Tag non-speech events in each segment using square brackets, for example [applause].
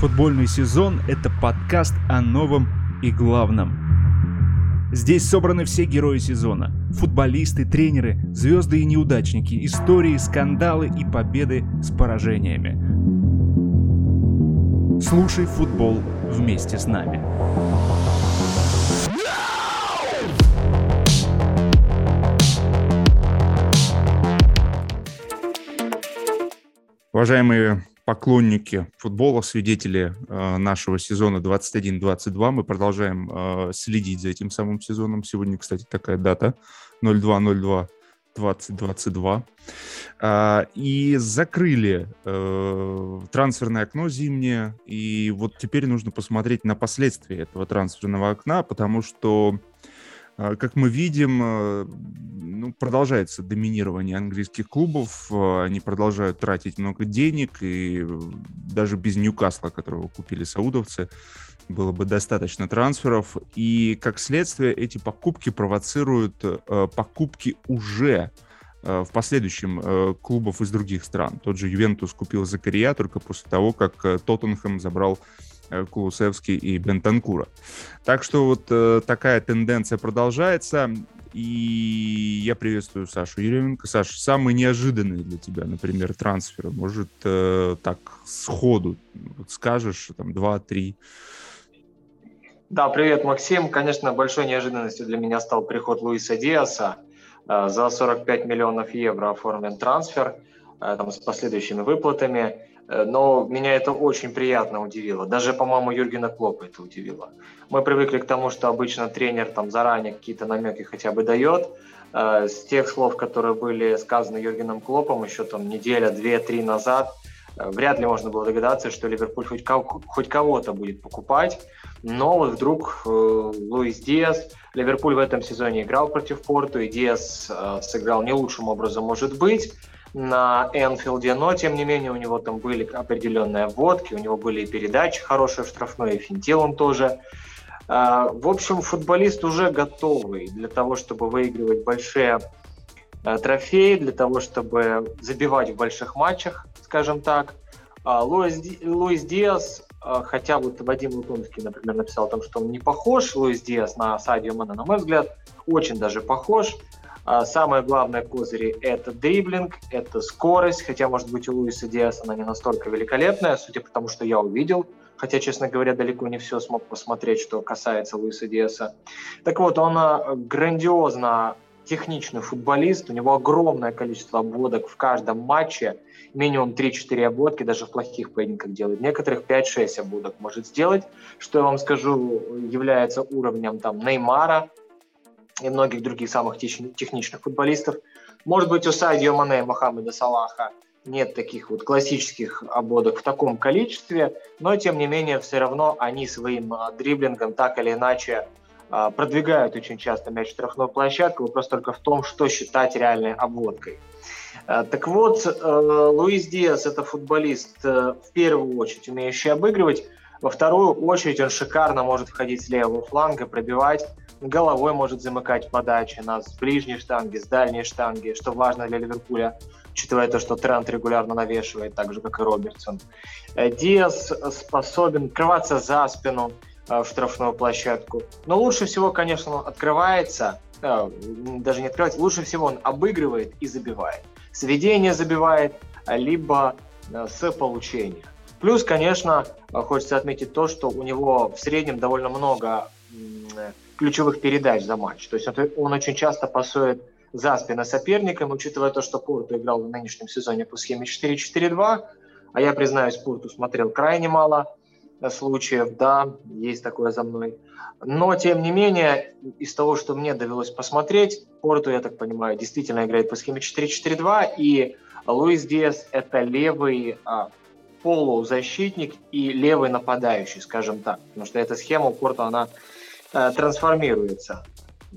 Футбольный сезон – это подкаст о новом и главном. Здесь собраны все герои сезона. Футболисты, тренеры, звезды и неудачники, истории, скандалы и победы с поражениями. Слушай футбол вместе с нами. Уважаемые поклонники футбола, свидетели э, нашего сезона 21-22. Мы продолжаем э, следить за этим самым сезоном. Сегодня, кстати, такая дата 02-02 2022. Э, и закрыли э, трансферное окно зимнее. И вот теперь нужно посмотреть на последствия этого трансферного окна, потому что а, как мы видим, э, ну, продолжается доминирование английских клубов, э, они продолжают тратить много денег, и даже без Ньюкасла, которого купили саудовцы, было бы достаточно трансферов, и как следствие эти покупки провоцируют э, покупки уже в последующем клубов из других стран. Тот же Ювентус купил Закария только после того, как Тоттенхэм забрал Э, Кулусевский и Бентанкура. Так что вот э, такая тенденция продолжается. И я приветствую Сашу Еременко. Саша, самый неожиданный для тебя, например, трансфер, может, э, так сходу вот скажешь, там, два-три. Да, привет, Максим. Конечно, большой неожиданностью для меня стал приход Луиса Диаса. Э, за 45 миллионов евро оформлен трансфер э, там, с последующими выплатами. Э, но меня это очень приятно удивило. Даже, по-моему, Юргена Клопа это удивило. Мы привыкли к тому, что обычно тренер там заранее какие-то намеки хотя бы дает. Э, с тех слов, которые были сказаны Юргеном Клопом еще там неделя, две, три назад, э, вряд ли можно было догадаться, что Ливерпуль хоть, хоть кого-то будет покупать. Но вот вдруг Луис Диас, Ливерпуль в этом сезоне играл против Порту, и Диас сыграл не лучшим образом, может быть на Энфилде, но тем не менее у него там были определенные вводки, у него были и передачи хорошие в штрафной, и финтил он тоже. А, в общем, футболист уже готовый для того, чтобы выигрывать большие а, трофеи, для того, чтобы забивать в больших матчах, скажем так. А, Луис, Луис Диас, хотя вот Вадим Лукомский, например, написал о том, что он не похож, Луис Диас на Садио Мана, на мой взгляд, очень даже похож. А самое главное козыри – это дриблинг, это скорость, хотя, может быть, у Луиса Диаса она не настолько великолепная, судя по тому, что я увидел, хотя, честно говоря, далеко не все смог посмотреть, что касается Луиса Диаса. Так вот, он а, грандиозно техничный футболист, у него огромное количество обводок в каждом матче, минимум 3-4 обводки, даже в плохих поединках делает. Некоторых 5-6 обводок может сделать, что я вам скажу, является уровнем там Неймара, и многих других самых техничных футболистов. Может быть, у Садио Мане Мохаммеда Салаха нет таких вот классических обводок в таком количестве, но тем не менее все равно они своим а, дриблингом так или иначе а, продвигают очень часто мяч в штрафную площадку. Вопрос только в том, что считать реальной обводкой. А, так вот, Луис Диас – это футболист э, в первую очередь умеющий обыгрывать, во вторую очередь он шикарно может входить с левого фланга, пробивать, головой может замыкать подачи на с ближней штанги, с дальней штанги, что важно для Ливерпуля, учитывая то, что Трент регулярно навешивает, так же, как и Робертсон. Э, Диас способен открываться за спину э, в штрафную площадку. Но лучше всего, конечно, он открывается, э, даже не открывается, лучше всего он обыгрывает и забивает. Сведение забивает, либо с получения. Плюс, конечно, хочется отметить то, что у него в среднем довольно много ключевых передач за матч. То есть он, очень часто пасует за спины соперникам, учитывая то, что Порту играл в нынешнем сезоне по схеме 4-4-2, а я, признаюсь, Порту смотрел крайне мало случаев, да, есть такое за мной. Но, тем не менее, из того, что мне довелось посмотреть, Порту, я так понимаю, действительно играет по схеме 4-4-2, и Луис Диас – это левый а, полузащитник и левый нападающий, скажем так, потому что эта схема у Порту, она Э, трансформируется.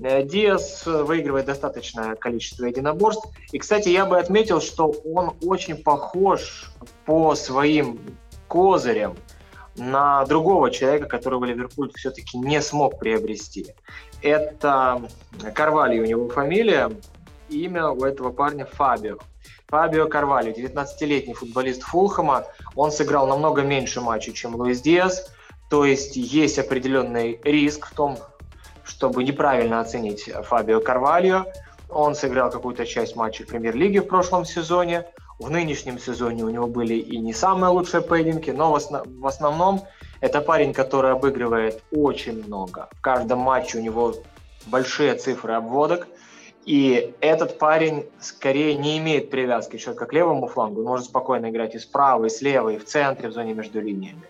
Э, Диас выигрывает достаточное количество единоборств. И, кстати, я бы отметил, что он очень похож по своим козырям на другого человека, которого Ливерпуль все-таки не смог приобрести. Это Карвали у него фамилия, имя у этого парня Фабио. Фабио Карвалью, 19-летний футболист Фулхэма, он сыграл намного меньше матчей, чем Луис Диас, то есть есть определенный риск в том, чтобы неправильно оценить Фабио Карвалью. Он сыграл какую-то часть матчей премьер-лиги в прошлом сезоне. В нынешнем сезоне у него были и не самые лучшие поединки, но в, основ- в основном это парень, который обыгрывает очень много. В каждом матче у него большие цифры обводок. И этот парень скорее не имеет привязки человека к левому флангу. Он может спокойно играть и справа, и слева, и в центре, в зоне между линиями.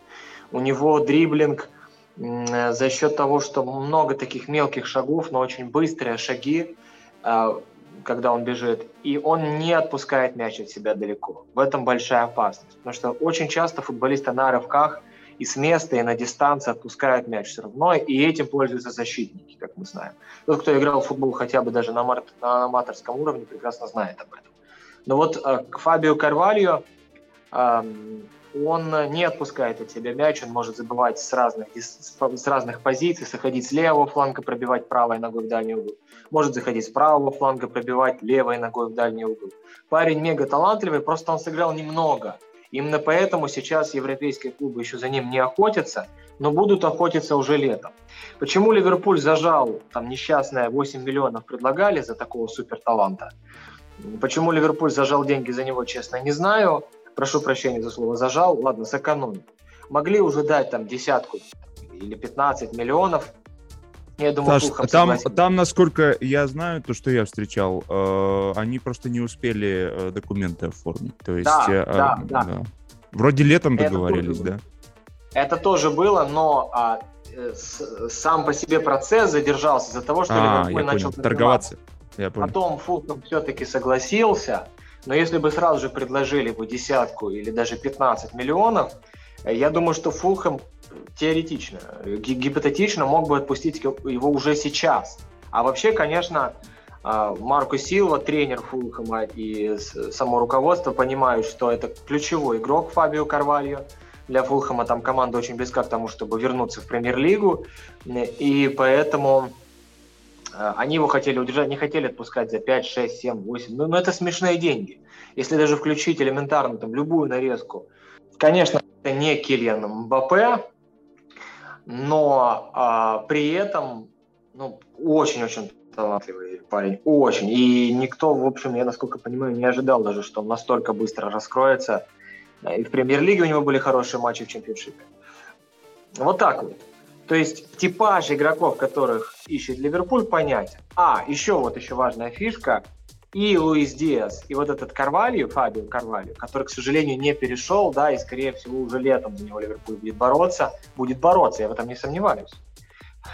У него дриблинг за счет того, что много таких мелких шагов, но очень быстрые шаги, а, когда он бежит, и он не отпускает мяч от себя далеко. В этом большая опасность, потому что очень часто футболисты на рывках и с места, и на дистанции отпускают мяч все равно, и этим пользуются защитники, как мы знаем. Тот, кто играл в футбол хотя бы даже на, на аматорском уровне, прекрасно знает об этом. Но вот э, к Фабио Карвальо он не отпускает от себя мяч, он может забывать с разных, с разных позиций, заходить с левого фланга, пробивать правой ногой в дальний угол. Может заходить с правого фланга, пробивать левой ногой в дальний угол. Парень мега талантливый, просто он сыграл немного. Именно поэтому сейчас европейские клубы еще за ним не охотятся, но будут охотиться уже летом. Почему Ливерпуль зажал, там несчастное 8 миллионов предлагали за такого суперталанта? Почему Ливерпуль зажал деньги за него, честно, не знаю прошу прощения за слово, зажал, ладно, сэкономил. Могли уже дать там десятку или 15 миллионов, я думаю, Саш, там, там, насколько я знаю, то, что я встречал, э, они просто не успели э, документы оформить. То есть, да, э, да, да. да. Вроде летом договорились, да? Это тоже было, но а, с, сам по себе процесс задержался из-за того, что а, Ливерпуль начал торговаться. Я понял. Потом Фулхэм все-таки согласился, но если бы сразу же предложили бы десятку или даже 15 миллионов, э, я думаю, что Фулхэм теоретично, гипотетично мог бы отпустить его уже сейчас. А вообще, конечно, а, Марко Силва, тренер Фулхэма и само руководство понимают, что это ключевой игрок Фабио Карвальо. Для Фулхэма там команда очень близка к тому, чтобы вернуться в премьер-лигу. И поэтому Э, они его хотели удержать, не хотели отпускать за 5, 6, 7, 8. Ну, но это смешные деньги. Если даже включить элементарно там, любую нарезку. Конечно, это не Кильян Мбаппе, но а, при этом ну, очень-очень талантливый парень, очень. И никто, в общем, я насколько понимаю, не ожидал даже, что он настолько быстро раскроется. И в премьер-лиге у него были хорошие матчи в чемпионшипе. Вот так вот. То есть типаж игроков, которых ищет Ливерпуль, понятен. А, еще вот еще важная фишка. И Луис Диас, и вот этот Карвалью, Фабио Карвалью, который, к сожалению, не перешел, да, и, скорее всего, уже летом за него Ливерпуль будет бороться, будет бороться, я в этом не сомневаюсь.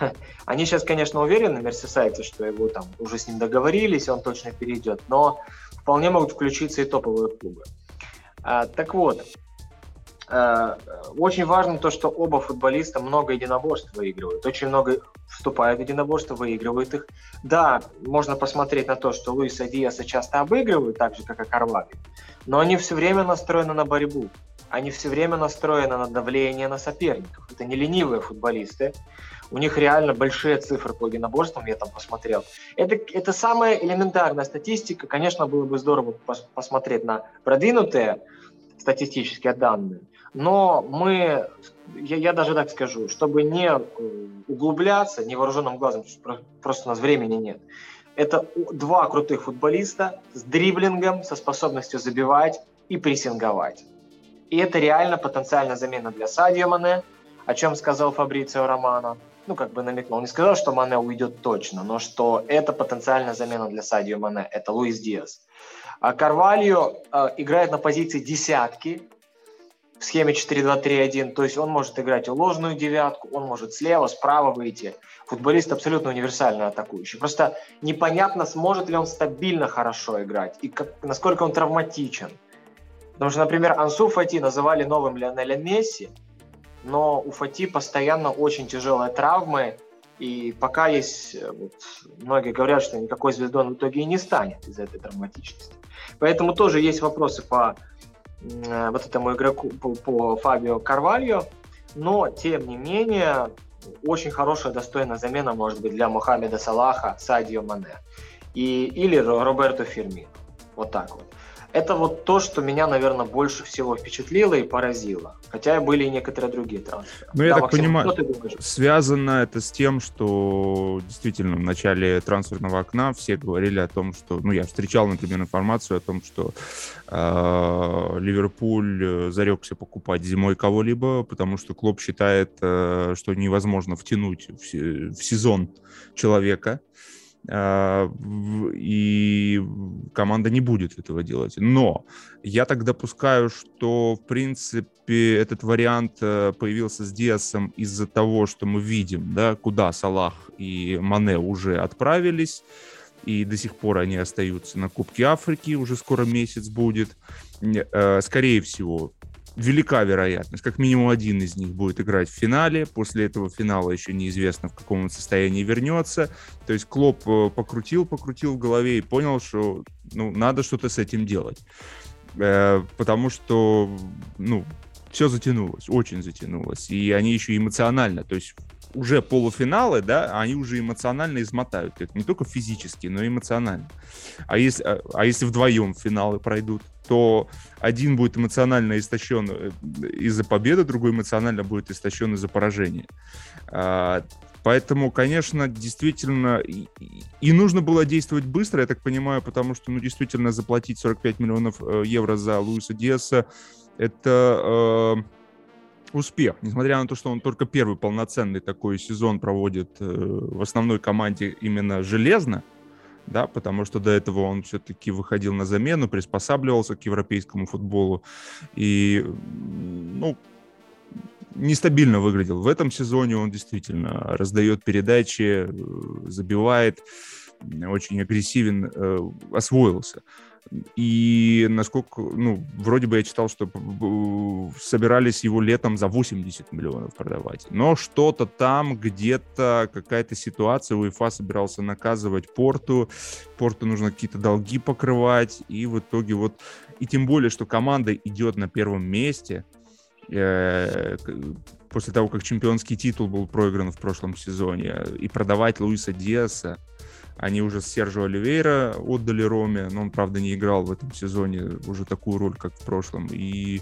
[laughs] Они сейчас, конечно, уверены, Мерсисайцы, что его там уже с ним договорились, он точно перейдет, но вполне могут включиться и топовые клубы. А, так вот, очень важно то, что оба футболиста много единоборств выигрывают. Очень много вступают в единоборства, выигрывают их. Да, можно посмотреть на то, что Луиса Диаса часто обыгрывают, так же, как и Карваги, но они все время настроены на борьбу. Они все время настроены на давление на соперников. Это не ленивые футболисты. У них реально большие цифры по единоборствам, я там посмотрел. Это, это самая элементарная статистика. Конечно, было бы здорово пос посмотреть на продвинутые статистические данные. Но мы, я, я даже так скажу, чтобы не э, углубляться невооруженным глазом, просто у нас времени нет. Это два крутых футболиста с дриблингом, со способностью забивать и прессинговать. И это реально потенциальная замена для Садио Мане, о чем сказал Фабрицио Романо. Ну, как бы намекнул. Не сказал, что Мане уйдет точно, но что это потенциальная замена для Садио Мане. Это Луис Диас. А Карвальо э, играет на позиции десятки, в схеме 4-2-3-1, то есть он может играть ложную девятку, он может слева, справа выйти. Футболист абсолютно универсальный атакующий. Просто непонятно, сможет ли он стабильно хорошо играть и как, насколько он травматичен. Потому что, например, Ансу Фати называли новым Лионеля Месси, но у Фати постоянно очень тяжелые травмы, и пока есть, э, вот, многие говорят, что никакой звездой он в итоге и не станет из-за этой травматичности. Поэтому тоже есть вопросы по вот этому игроку по, по Фабио Карвальо, но тем не менее очень хорошая, достойная замена может быть для Мухаммеда Салаха, Садио Мане и, или Роберто Фирмино. Вот так вот. Это вот то, что меня, наверное, больше всего впечатлило и поразило. Хотя были и некоторые другие трансферы. Ну, я да, так Максим, понимаю, связано это с тем, что действительно в начале трансферного окна все говорили о том, что... Ну, я встречал, например, информацию о том, что э, Ливерпуль зарекся покупать зимой кого-либо, потому что Клоп считает, э, что невозможно втянуть в, в сезон человека и команда не будет этого делать. Но я так допускаю, что, в принципе, этот вариант э, появился с Диасом из-за того, что мы видим, да, куда Салах и Мане уже отправились, и до сих пор они остаются на Кубке Африки, уже скоро месяц будет. Э, скорее всего, велика вероятность. Как минимум один из них будет играть в финале. После этого финала еще неизвестно, в каком он состоянии вернется. То есть Клоп э, покрутил, покрутил в голове и понял, что ну, надо что-то с этим делать. Э, потому что, ну, все затянулось, очень затянулось. И они еще эмоционально, то есть уже полуфиналы, да, они уже эмоционально измотают их. Не только физически, но и эмоционально. А если, а, а если вдвоем финалы пройдут, то один будет эмоционально истощен э, из-за победы, другой эмоционально будет истощен из-за поражения. А, поэтому, конечно, действительно, и, и нужно было действовать быстро, я так понимаю, потому что, ну, действительно, заплатить 45 миллионов э, евро за Луиса Диаса, это... Э, успех, несмотря на то, что он только первый полноценный такой сезон проводит э, в основной команде именно железно, да, потому что до этого он все-таки выходил на замену, приспосабливался к европейскому футболу и, ну, нестабильно выглядел. В этом сезоне он действительно раздает передачи, э, забивает, очень агрессивен, э, освоился. И насколько, ну, вроде бы я читал, что собирались его летом за 80 миллионов продавать. Но что-то там, где-то какая-то ситуация, УЕФА собирался наказывать Порту, Порту нужно какие-то долги покрывать, и в итоге вот, и тем более, что команда идет на первом месте, э, после того, как чемпионский титул был проигран в прошлом сезоне, и продавать Луиса Диаса, они уже с Сержо Оливейра отдали Роме, но он, правда, не играл в этом сезоне уже такую роль, как в прошлом. И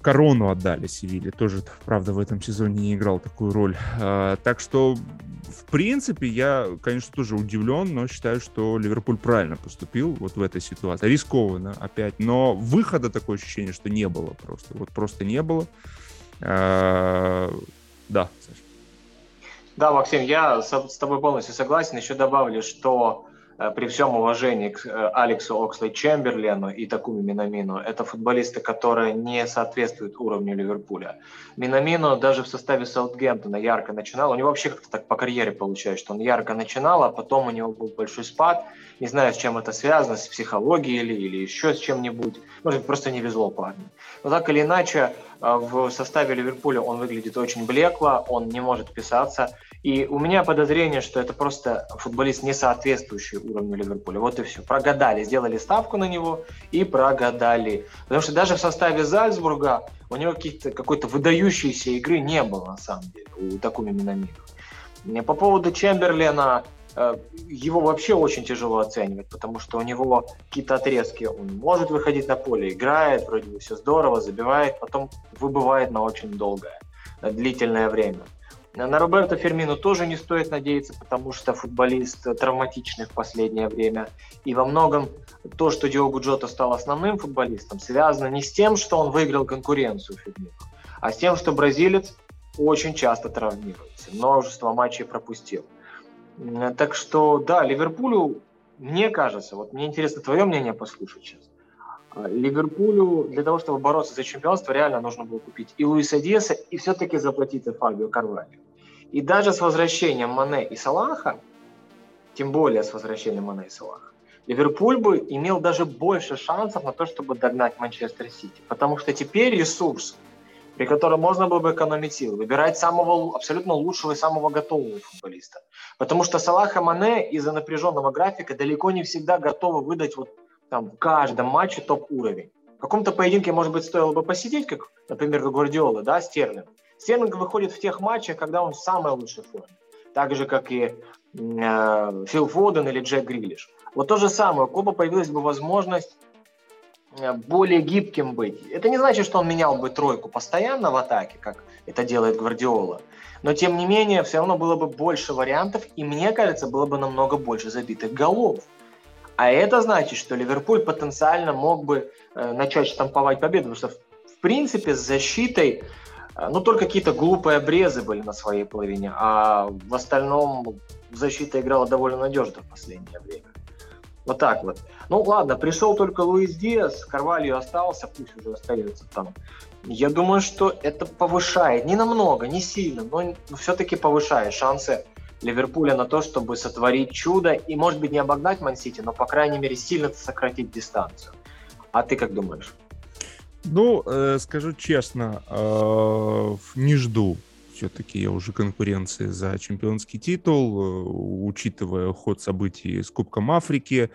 Корону отдали Севиле, тоже, правда, в этом сезоне не играл такую роль. А, так что, в принципе, я, конечно, тоже удивлен, но считаю, что Ливерпуль правильно поступил вот в этой ситуации. Рискованно опять, но выхода такое ощущение, что не было просто. Вот просто не было. А, да, Саша. Да, Максим, я с тобой полностью согласен. Еще добавлю, что э, при всем уважении к э, Алексу Оксли Чемберлену и Такуми Минамину, это футболисты, которые не соответствуют уровню Ливерпуля. Минамину даже в составе Саутгемптона ярко начинал. У него вообще как-то так по карьере получается, что он ярко начинал, а потом у него был большой спад. Не знаю, с чем это связано, с психологией или, или еще с чем-нибудь. Может, просто не везло парню. Но так или иначе, э, в составе Ливерпуля он выглядит очень блекло, он не может вписаться. И у меня подозрение, что это просто футболист, не соответствующий уровню Ливерпуля. Вот и все. Прогадали, сделали ставку на него и прогадали. Потому что даже в составе Зальцбурга у него какой-то выдающейся игры не было, на самом деле, у Такуми Минамина. По поводу Чемберлена, э, его вообще очень тяжело оценивать, потому что у него какие-то отрезки, он может выходить на поле, играет, вроде бы все здорово, забивает, потом выбывает на очень долгое, длительное время. На Роберто Фермину тоже не стоит надеяться, потому что футболист травматичный в последнее время. И во многом то, что Диогу Джота стал основным футболистом, связано не с тем, что он выиграл конкуренцию Фермину, а с тем, что бразилец очень часто травмируется, множество матчей пропустил. Так что, да, Ливерпулю, мне кажется, вот мне интересно твое мнение послушать сейчас. А, Ливерпулю для того, чтобы бороться за чемпионство, реально нужно было купить и Луиса Диаса, и все-таки заплатить за Фабио Карвалью. И даже с возвращением Мане и Салаха, тем более с возвращением Мане и Салаха, Ливерпуль бы имел даже больше шансов на то, чтобы догнать Манчестер Сити. Потому что теперь ресурс, при котором можно было бы экономить силы, выбирать самого абсолютно лучшего и самого готового футболиста. Потому что Салах и Мане из-за напряженного графика далеко не всегда готовы выдать вот там в каждом матче топ-уровень. В каком-то поединке, может быть, стоило бы посидеть, как, например, как Гвардиола, да, Стерлинг. Стерлинг выходит в тех матчах, когда он в самой лучшей форме. Так же, как и э, Фил Фоден или Джек Грилиш. Вот то же самое. У клуба появилась бы возможность э, более гибким быть. Это не значит, что он менял бы тройку постоянно в атаке, как это делает Гвардиола. Но, тем не менее, все равно было бы больше вариантов, и, мне кажется, было бы намного больше забитых голов. А это значит, что Ливерпуль потенциально мог бы э, начать штамповать победу, потому что, в принципе, с защитой, э, ну, только какие-то глупые обрезы были на своей половине, а в остальном защита играла довольно надежно в последнее время. Вот так вот. Ну ладно, пришел только Луис Диас, Карвалью остался, пусть уже остается там. Я думаю, что это повышает, не намного, не сильно, но все-таки повышает шансы Ливерпуля на то, чтобы сотворить чудо и, может быть, не обогнать Мансити, но, по крайней мере, сильно сократить дистанцию. А ты как думаешь? Ну, э, скажу честно, э, не жду все-таки я уже конкуренции за чемпионский титул, э, учитывая ход событий с Кубком Африки.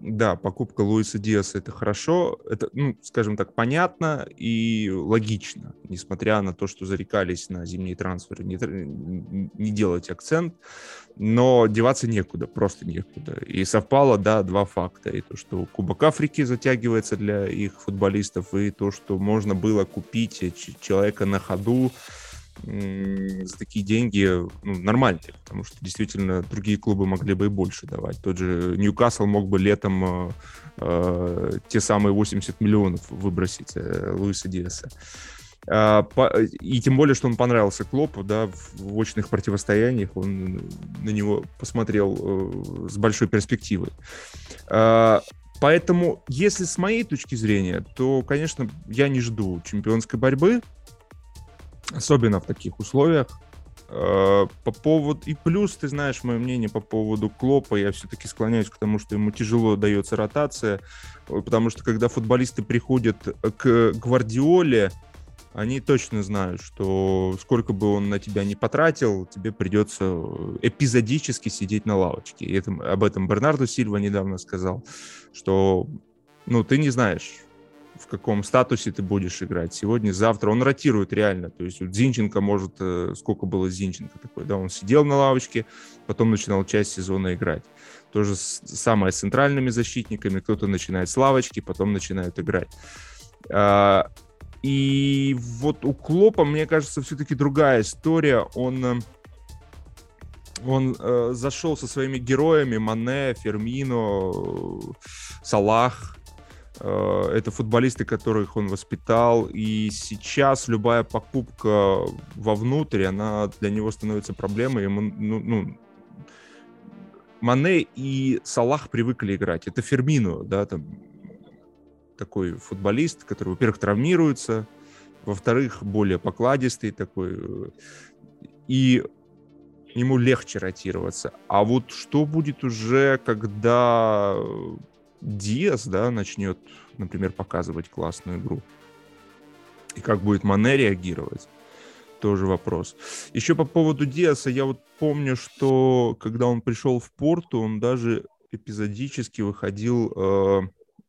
Да, покупка Луиса Диаса это хорошо, это, ну, скажем так, понятно и логично, несмотря на то, что зарекались на зимние трансферы, не, не делать акцент, но деваться некуда, просто некуда. И совпало, да, два факта. И то, что Кубок Африки затягивается для их футболистов, и то, что можно было купить человека на ходу, за такие деньги ну, нормальные, потому что действительно другие клубы могли бы и больше давать. Тот же Ньюкасл мог бы летом э, э, те самые 80 миллионов выбросить э, Луиса Диаса. А, и тем более, что он понравился Клопу, да, в очных противостояниях он на него посмотрел э, с большой перспективой. А, поэтому, если с моей точки зрения, то, конечно, я не жду чемпионской борьбы, особенно в таких условиях. Э, по поводу... И плюс, ты знаешь мое мнение по поводу Клопа, я все-таки склоняюсь к тому, что ему тяжело дается ротация, э, потому что когда футболисты приходят к Гвардиоле, они точно знают, что сколько бы он на тебя не потратил, тебе придется эпизодически сидеть на лавочке. И это, об этом Бернарду Сильва недавно сказал, что ну, ты не знаешь, в каком статусе ты будешь играть сегодня, завтра. Он ротирует реально. То есть вот Зинченко может... Э, сколько было Зинченко такой? Да, он сидел на лавочке, потом начинал часть сезона играть. То же самое с центральными защитниками. Кто-то начинает с лавочки, потом начинает играть. А, и вот у Клопа, мне кажется, все-таки другая история. Он э, он э, зашел со своими героями Мане, Фермино, Салах, это футболисты, которых он воспитал, и сейчас любая покупка вовнутрь, она для него становится проблемой. Ему, ну, ну, Мане и Салах привыкли играть. Это Фермино, да, там такой футболист, который, во-первых, травмируется, во-вторых, более покладистый такой, и ему легче ротироваться. А вот что будет уже, когда Диас, да, начнет, например, показывать классную игру. И как будет Мане реагировать, тоже вопрос. Еще по поводу Диаса, я вот помню, что когда он пришел в Порту, он даже эпизодически выходил э,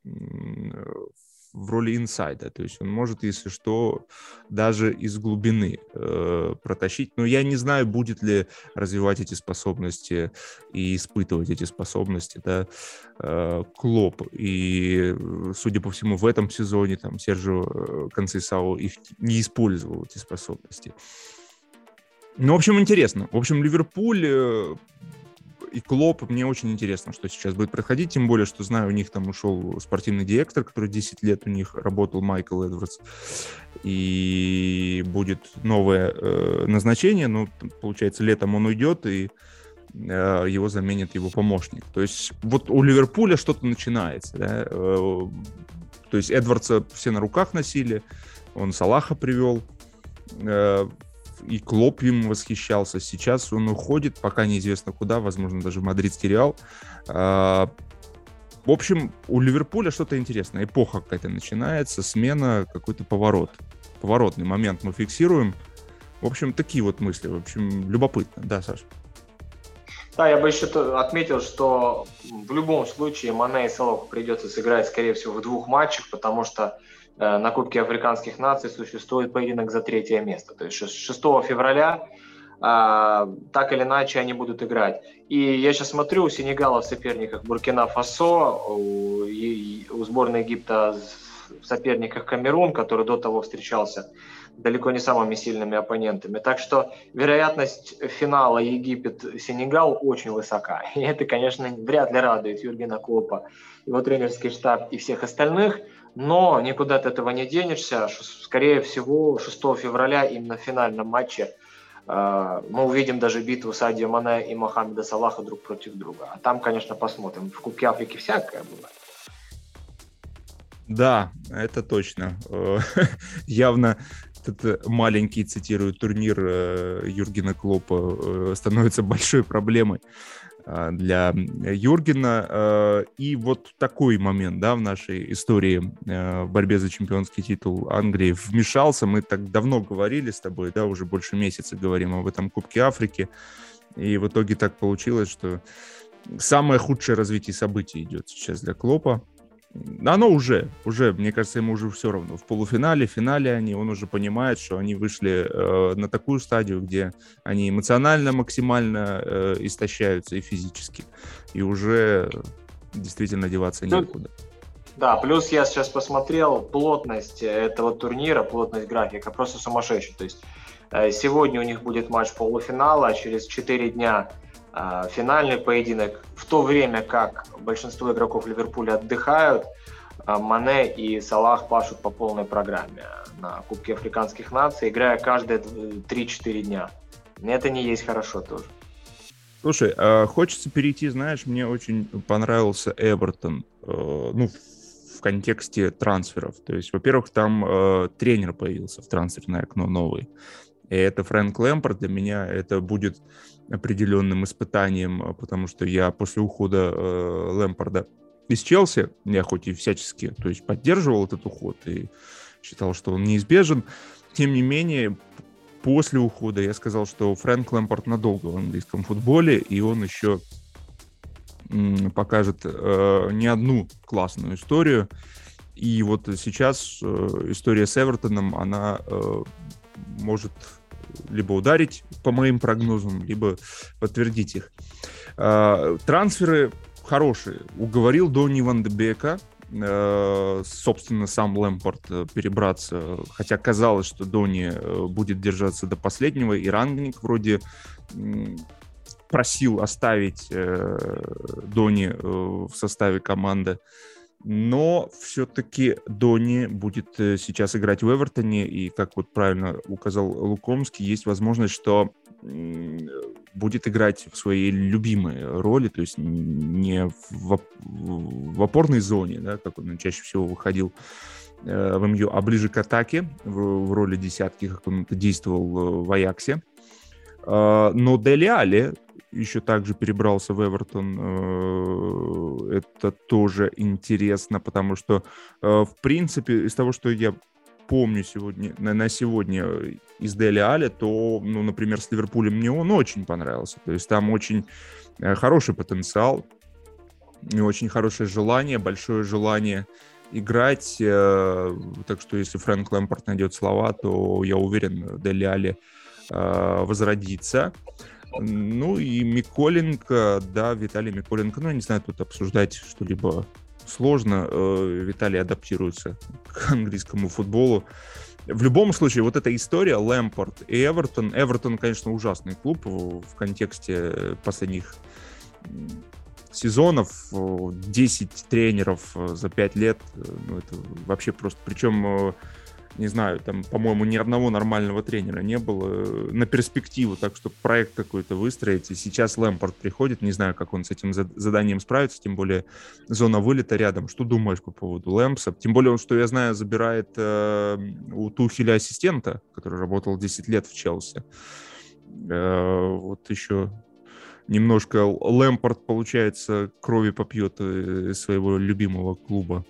в роли инсайда. То есть он может, если что, даже из глубины э, протащить. Но я не знаю, будет ли развивать эти способности и испытывать эти способности, да, э, Клоп. И, судя по всему, в этом сезоне там Сержио э, Концейсао их не использовал, эти способности. Ну, в общем, интересно. В общем, Ливерпуль э, и Клоп, мне очень интересно, что сейчас будет происходить, тем более, что знаю, у них там ушел спортивный директор, который 10 лет у них работал, Майкл Эдвардс, и будет новое э, назначение, ну, получается, летом он уйдет, и э, его заменит его помощник. То есть вот у Ливерпуля что-то начинается, да? э, то есть Эдвардса все на руках носили, он Салаха привел, э, и Клоп им восхищался. Сейчас он уходит, пока неизвестно куда, возможно, даже в мадридский Реал. А, в общем, у Ливерпуля что-то интересное. Эпоха какая-то начинается, смена, какой-то поворот. Поворотный момент мы фиксируем. В общем, такие вот мысли. В общем, любопытно. Да, Саша? Да, я бы еще отметил, что в любом случае Мане и Салоху придется сыграть, скорее всего, в двух матчах, потому что на Кубке африканских наций существует поединок за третье место. То есть 6 февраля так или иначе они будут играть. И я сейчас смотрю, у Сенегала в соперниках Буркина Фасо, у, у сборной Египта в соперниках Камерун, который до того встречался далеко не самыми сильными оппонентами. Так что вероятность финала Египет-Сенегал очень высока. [laughs] И это, конечно, вряд ли радует Юргена Клопа, его тренерский штаб и всех остальных. Но никуда от этого не денешься. Скорее всего, 6 февраля именно в финальном матче э, мы увидим даже битву Садио Мане и Мохаммеда Салаха друг против друга. А там, конечно, посмотрим. В Кубке Африки всякое бывает. Да, это точно. Э, [laughs] явно этот маленький, цитирую, турнир э, Юргена Клопа э, становится большой проблемой для Юргена. И вот такой момент, да, в нашей истории в борьбе за чемпионский титул Англии вмешался. Мы так давно говорили с тобой, да, уже больше месяца говорим об этом Кубке Африки. И в итоге так получилось, что самое худшее развитие событий идет сейчас для Клопа оно уже, уже, мне кажется, ему уже все равно. В полуфинале, финале они, он уже понимает, что они вышли э, на такую стадию, где они эмоционально максимально э, истощаются и физически. И уже действительно деваться ну, некуда. Да, плюс я сейчас посмотрел плотность этого турнира, плотность графика просто сумасшедшая. То есть э, сегодня у них будет матч полуфинала, а через 4 дня финальный поединок, в то время как большинство игроков Ливерпуля отдыхают, а, Мане и Салах пашут по полной программе на Кубке Африканских наций, играя каждые 3-4 дня. Это не есть хорошо тоже. Слушай, а хочется перейти, знаешь, мне очень понравился Эвертон, э, ну, в контексте трансферов. То есть, во-первых, там э, тренер появился в трансферное окно новый. И это Фрэнк Лэмпорт. Для меня это будет определенным испытанием, а, потому что я после ухода э, Лэмпорда из Челси, я хоть и всячески то есть поддерживал этот уход и считал, что он неизбежен, тем не менее, после ухода я сказал, что Фрэнк Лэмпорт надолго в английском футболе, и он еще покажет э, не одну классную историю. И вот сейчас э, история с Эвертоном, она э, может либо ударить по моим прогнозам, либо подтвердить их. А, трансферы хорошие. Уговорил Донни Ван Дебека, э, собственно, сам Лэмпорт э, перебраться, хотя казалось, что Дони э, будет держаться до последнего, и Рангник вроде просил оставить Дони в составе команды но все-таки Дони будет э, сейчас играть в Эвертоне, и, как вот правильно указал Лукомский, есть возможность, что будет играть в своей любимой роли, то есть не в, в опорной зоне, да, как он чаще всего выходил э, в МЮ, а ближе к атаке, в, в роли десятки, как он это действовал э, в Аяксе. А, но Дели Али еще также перебрался в Эвертон. Э, это тоже интересно, потому что, э, в принципе, из того, что я помню сегодня, на, сегодня из Дели Али, то, ну, например, с Ливерпулем мне он очень понравился. То есть там очень э, хороший потенциал, и очень хорошее желание, большое желание играть. Так что если Фрэнк Лэмпорт найдет слова, то я уверен, Дели Али возродится. Ну и Миколенко, да, Виталий Миколенко, ну, я не знаю, тут обсуждать что-либо сложно. Э, Виталий адаптируется к английскому футболу. В любом случае, вот эта история Лэмпорт и Эвертон. Эвертон, конечно, ужасный клуб в контексте последних сезонов, 10 тренеров за 5 лет. Э, ну, это вообще просто... Причем э, не знаю, там, по-моему, ни одного нормального тренера не было э, на перспективу, так что проект какой-то выстроить. И сейчас Лэмпорт приходит, не знаю, как он с этим заданием справится, тем более зона вылета рядом. Что думаешь по поводу Лэмпса? Тем более, что я знаю, забирает э, у Тухеля ассистента, который работал 10 лет в Челси. Э, вот еще немножко Лэмпорт, получается, крови попьет э, своего любимого клуба.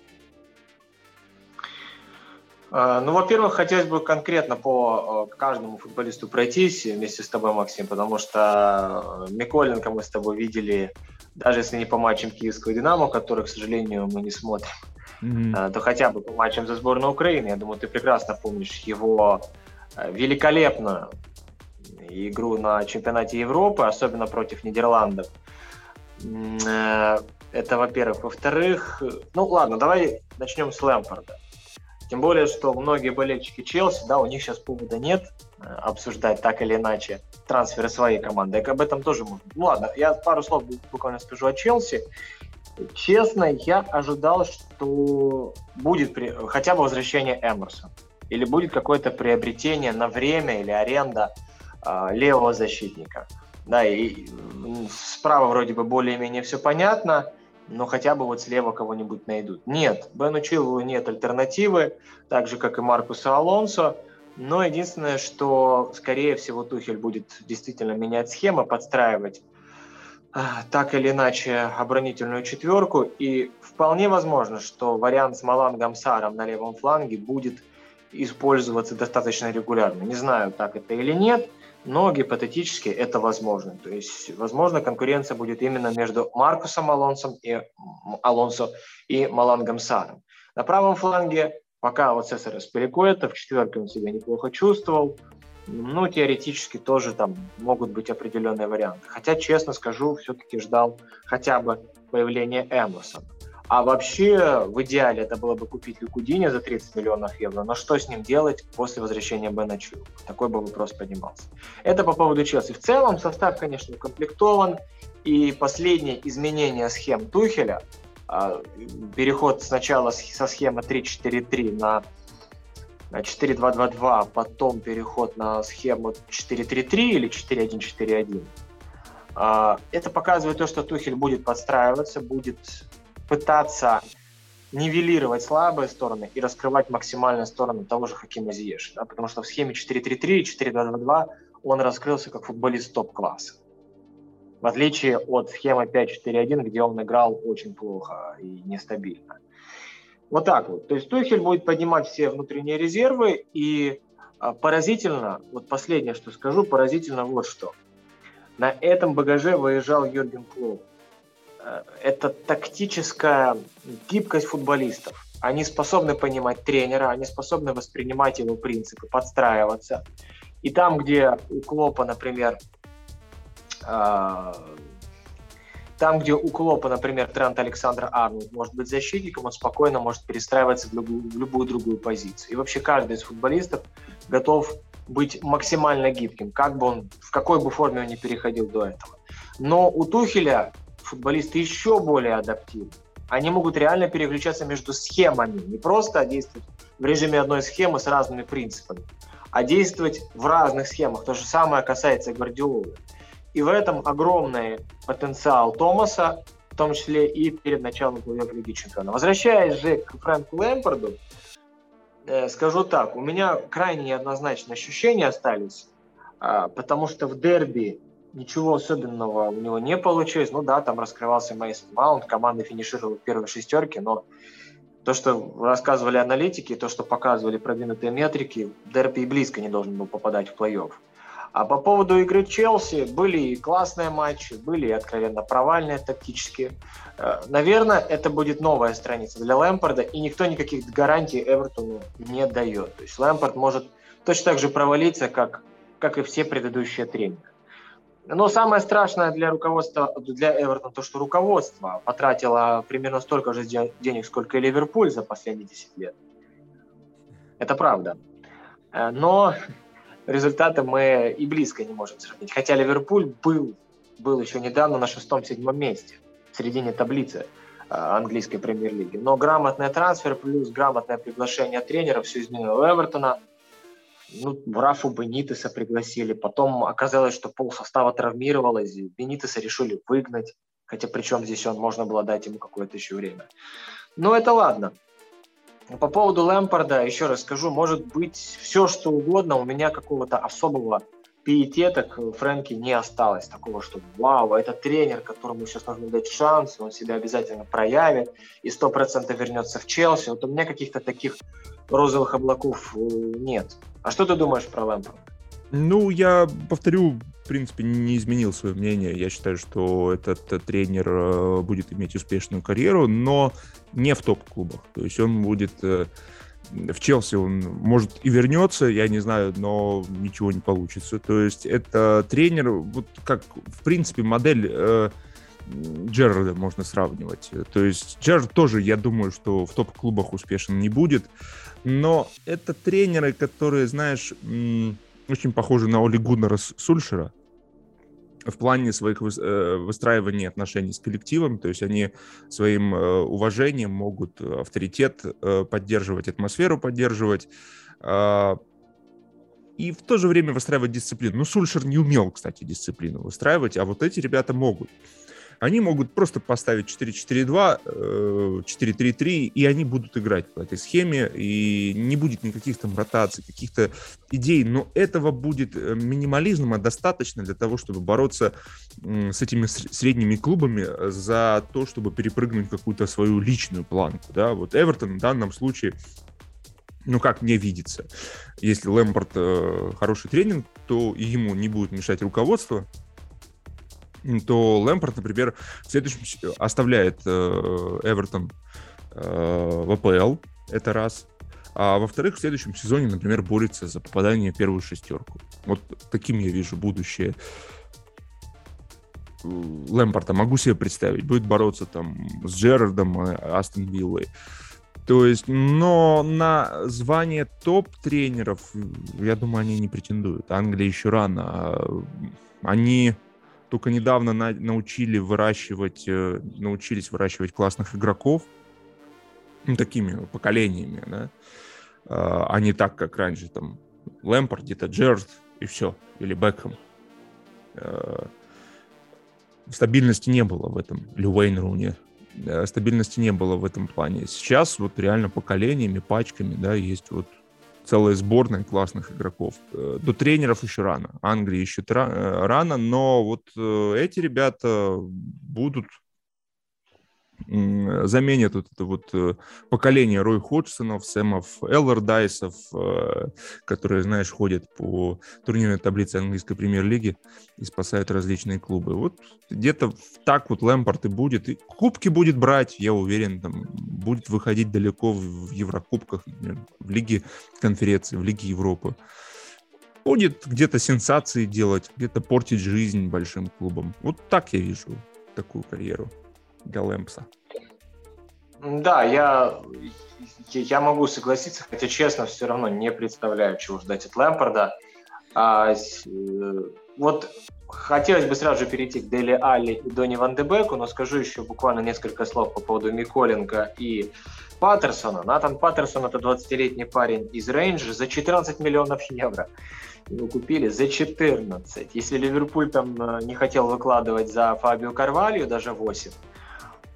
Э, ну, во-первых, хотелось бы конкретно по э, каждому футболисту пройтись вместе с тобой, Максим, потому что э, Миколенко мы с тобой видели, даже если не по матчам Киевского «Динамо», которые, к сожалению, мы не смотрим, mm-hmm. то хотя бы по матчам за сборную Украины. Я думаю, ты прекрасно помнишь его великолепную, игру на чемпионате Европы, особенно против Нидерландов. Это, во-первых. Во-вторых, ну ладно, давай начнем с Лэмпорда. Тем более, что многие болельщики Челси, да, у них сейчас повода нет э, обсуждать так или иначе трансферы своей команды. И об этом тоже можно. Ну ладно, я пару слов буквально скажу о Челси. Честно, я ожидал, что будет при... хотя бы возвращение Эмерса. Или будет какое-то приобретение на время или аренда э, левого защитника. Да, и справа вроде бы более-менее все понятно, но хотя бы вот слева кого-нибудь найдут. Нет, Бену Чилвелу нет альтернативы, так же, как и Маркусу Алонсо. Но единственное, что, скорее всего, Тухель будет действительно менять схемы, подстраивать а, так или иначе оборонительную четверку. И вполне возможно, что вариант с Малангом Саром на левом фланге будет использоваться достаточно регулярно. Не знаю, так это или нет, но гипотетически это возможно. То есть, возможно, конкуренция будет именно между Маркусом Алонсом и Алонсо и Малангом Саром. На правом фланге пока вот Цесар Спирикуэта, в четверке он себя неплохо чувствовал, ну, теоретически тоже там могут быть определенные варианты. Хотя, честно скажу, все-таки ждал хотя бы появления Эмоса. А вообще, в идеале это было бы купить Люкудиня за 30 миллионов евро, но что с ним делать после возвращения Бена Чу? Такой бы вопрос поднимался. Это по поводу Челси. В целом состав, конечно, укомплектован, и последнее изменение схем Тухеля, а, переход сначала со схемы 3-4-3 на 4-2-2-2, потом переход на схему 4-3-3 или 4-1-4-1. А, это показывает то, что Тухель будет подстраиваться, будет пытаться нивелировать слабые стороны и раскрывать максимальные стороны того же Хакима Зиеши. Да? Потому что в схеме 4-3-3 и 4-2-2-2 он раскрылся как футболист топ-класса. В отличие от схемы 5-4-1, где он играл очень плохо и нестабильно. Вот так вот. То есть Тухель будет поднимать все внутренние резервы и а, поразительно, вот последнее, что скажу, поразительно вот что. На этом багаже выезжал Юрген Клоп Э, это тактическая гибкость футболистов. Они способны понимать тренера, они способны воспринимать его принципы, подстраиваться. И там, где у Клопа, например, э, там, где у Клопа, например, Трент Александр Арнольд может быть защитником, он спокойно может перестраиваться в любую, в любую другую позицию. И вообще каждый из футболистов готов быть максимально гибким, как бы он, в какой бы форме он не переходил до этого. Но у Тухеля футболисты еще более адаптивны. Они могут реально переключаться между схемами, не просто действовать в режиме одной схемы с разными принципами, а действовать в разных схемах. То же самое касается Гвардиолы. И в этом огромный потенциал Томаса, в том числе и перед началом плей-офф Лиги Чемпионов. Возвращаясь же к Фрэнку Лэмпорду, э, скажу так, у меня крайне неоднозначные ощущения остались, э, потому что в дерби ничего особенного у него не получилось. Ну да, там раскрывался Мейсон Маунт, команда финишировала в первой шестерке, но то, что рассказывали аналитики, то, что показывали продвинутые метрики, Дерби и близко не должен был попадать в плей-офф. А по поводу игры Челси, были и классные матчи, были и откровенно провальные тактические. Э, наверное, это будет новая страница для Лэмпорда, и никто никаких гарантий Эвертону не дает. То есть Лэмпорд может точно так же провалиться, как, как и все предыдущие тренеры. Но самое страшное для руководства, для Эвертона, то, что руководство потратило примерно столько же денег, сколько и Ливерпуль за последние 10 лет. Это правда. Э, но результаты мы и близко не можем сравнить. Хотя Ливерпуль был, был еще недавно на шестом-седьмом месте в середине таблицы э, английской премьер-лиги. Но грамотный трансфер плюс грамотное приглашение тренера все изменило Эвертона – ну, Рафу Бенитеса пригласили. Потом оказалось, что пол состава травмировалось. Бенитеса решили выгнать. Хотя причем здесь он, можно было дать ему какое-то еще время. Но это ладно. По поводу Лэмпорда, еще раз скажу, может быть все, что угодно. У меня какого-то особого пиетета к Фрэнке не осталось. Такого, что вау, это тренер, которому сейчас нужно дать шанс, он себя обязательно проявит и сто процентов вернется в Челси. Вот у меня каких-то таких розовых облаков э, нет. А что ты думаешь про Лэмпорда? Ну, я повторю, в принципе, не изменил свое мнение. Я считаю, что этот тренер э, будет иметь успешную карьеру, но не в топ-клубах. То есть он будет э, в Челси он может и вернется, я не знаю, но ничего не получится. То есть это тренер, вот как в принципе модель э, Джерарда можно сравнивать. То есть Джерард тоже, я думаю, что в топ-клубах успешен не будет, но это тренеры, которые, знаешь, очень похожи на Оли Гуннера Сульшера в плане своих э, выстраивания отношений с коллективом, то есть они своим э, уважением могут авторитет э, поддерживать, атмосферу поддерживать, и в то же время выстраивать дисциплину. Ну, Сульшер не умел, кстати, дисциплину выстраивать, а вот эти ребята могут они могут просто поставить 4-4-2, 4-3-3, э, и они будут играть по этой схеме, и не будет никаких там ротаций, каких-то идей, но этого будет э, минимализма достаточно для того, чтобы бороться с этими средними клубами за то, чтобы перепрыгнуть какую-то свою личную планку, да, вот Эвертон в данном случае ну, как мне видится, если Лэмпорт э, хороший тренинг, то ему не будет мешать руководство, то Лэмпорт, например, в следующем оставляет э, Эвертон э, в АПЛ, это раз. А во-вторых, в следующем сезоне, например, борется за попадание в первую шестерку. Вот таким я вижу будущее Лэмпорта. Могу себе представить. Будет бороться там с Джерардом, э, Астон Виллой. То есть, но на звание топ-тренеров, я думаю, они не претендуют. Англия еще рано. Они только недавно на, научили выращивать, э, научились выращивать классных игроков, ну, такими поколениями, да, а, а не так, как раньше, там, Лэмпорд, где-то Джерд и все, или Бекхэм. А, стабильности не было в этом, Лювейн Руни, стабильности не было в этом плане. Сейчас вот реально поколениями, пачками, да, есть вот целая сборная классных игроков. Э, до тренеров еще рано. Англии еще э, рано, но вот э, эти ребята будут заменят вот это вот э, поколение Рой Ходжсонов, Сэмов Эллардайсов, э, которые, знаешь, ходят по турнирной таблице английской премьер-лиги и спасают различные клубы. Вот где-то так вот Лэмпорт и будет. И кубки будет брать, я уверен, там, будет выходить далеко в Еврокубках, в Лиге конференции, в Лиге Европы. Будет где-то сенсации делать, где-то портить жизнь большим клубам. Вот так я вижу такую карьеру для Лэмпса. Да, я, я могу согласиться, хотя, честно, все равно не представляю, чего ждать от Лэмпорда. А, э, вот хотелось бы сразу же перейти к Дели Алли и Дони Ван де Беку, но скажу еще буквально несколько слов по поводу Миколенко и Паттерсона. Натан Паттерсон – это 20-летний парень из Рейнджер за 14 миллионов евро. Его купили за 14. Если Ливерпуль там э, не хотел выкладывать за Фабио Карвалью даже 8,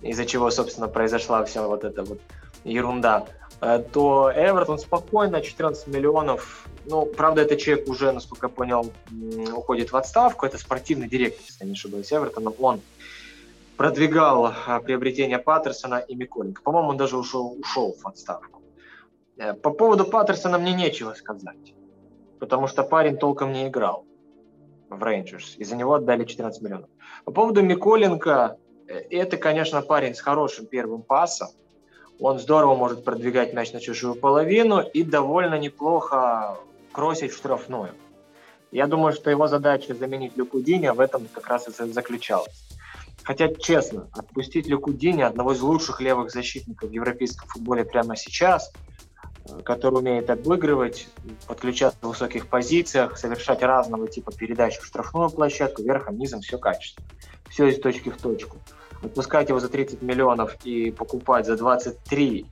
из-за чего, собственно, произошла вся вот эта вот ерунда, э, то Эвертон спокойно 14 миллионов. Ну, правда, этот человек уже, насколько я понял, уходит в отставку. Это спортивный директор, если не ошибаюсь, Эвертона. Он продвигал э, приобретение Паттерсона и Миколенко. По-моему, он даже ушел, ушел в отставку. Э, по поводу Паттерсона мне нечего сказать, потому что парень толком не играл в Рейнджерс. Из-за него отдали 14 миллионов. По поводу Миколенко, это, конечно, парень с хорошим первым пасом. Он здорово может продвигать мяч на чужую половину и довольно неплохо кросить в штрафную. Я думаю, что его задача заменить Люкудиня в этом как раз и заключалась. Хотя, честно, отпустить Люкудиня, одного из лучших левых защитников в европейском футболе прямо сейчас, э, который умеет отыгрывать, подключаться в высоких позициях, совершать разного типа передачи в штрафную площадку, верхом, низом, все качественно. Все из точки в точку отпускать его за 30 миллионов и покупать за 23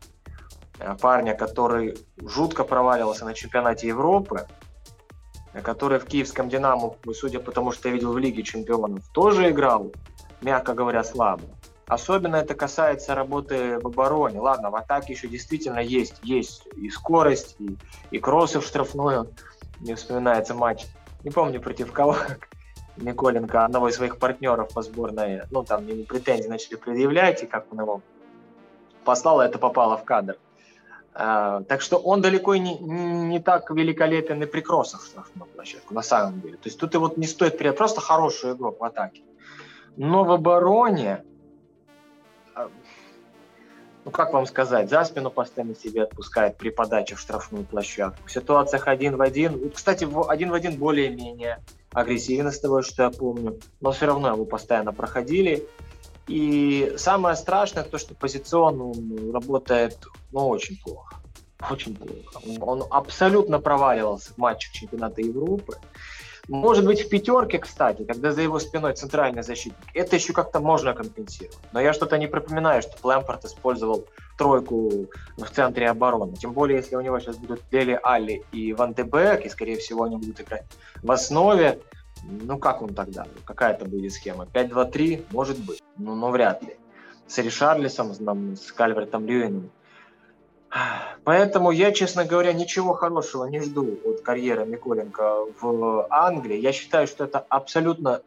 э, парня, который жутко проваливался на чемпионате Европы, э, который в киевском «Динамо», судя по тому, что я видел в Лиге чемпионов, тоже играл, мягко говоря, слабо. Особенно это касается работы в обороне. Ладно, в атаке еще действительно есть, есть и скорость, и, и кроссы в штрафную. Мне вспоминается матч, не помню против кого, [laughs] Николенко, одного из своих партнеров по сборной, ну, там ему претензии начали предъявлять, и как он его послал, это попало в кадр. А, так что он далеко не, не так великолепен и при кроссах в штрафную площадку, на самом деле. То есть тут его не стоит просто хороший игрок в атаке. Но в обороне ну как вам сказать, за спину постоянно себе отпускает при подаче в штрафную площадку. В ситуациях один в один, кстати, один в один более-менее агрессивно с того, что я помню, но все равно его постоянно проходили. И самое страшное, то, что позиционно он работает ну, очень плохо. Очень плохо. Он абсолютно проваливался в матчах чемпионата Европы. Может быть, в пятерке, кстати, когда за его спиной центральный защитник, это еще как-то можно компенсировать. Но я что-то не припоминаю, что Лэмпорт использовал тройку в центре обороны. Тем более, если у него сейчас будут Дели Алли и Ван де Бек, и, скорее всего, они будут играть в основе, ну как он тогда? Какая это будет схема? 5-2-3? Может быть, но, но вряд ли. С Ришарлисом, с Кальвертом Льюином Поэтому я, честно говоря, ничего хорошего не жду от карьеры Миколенко в Англии. Я считаю, что это абсолютно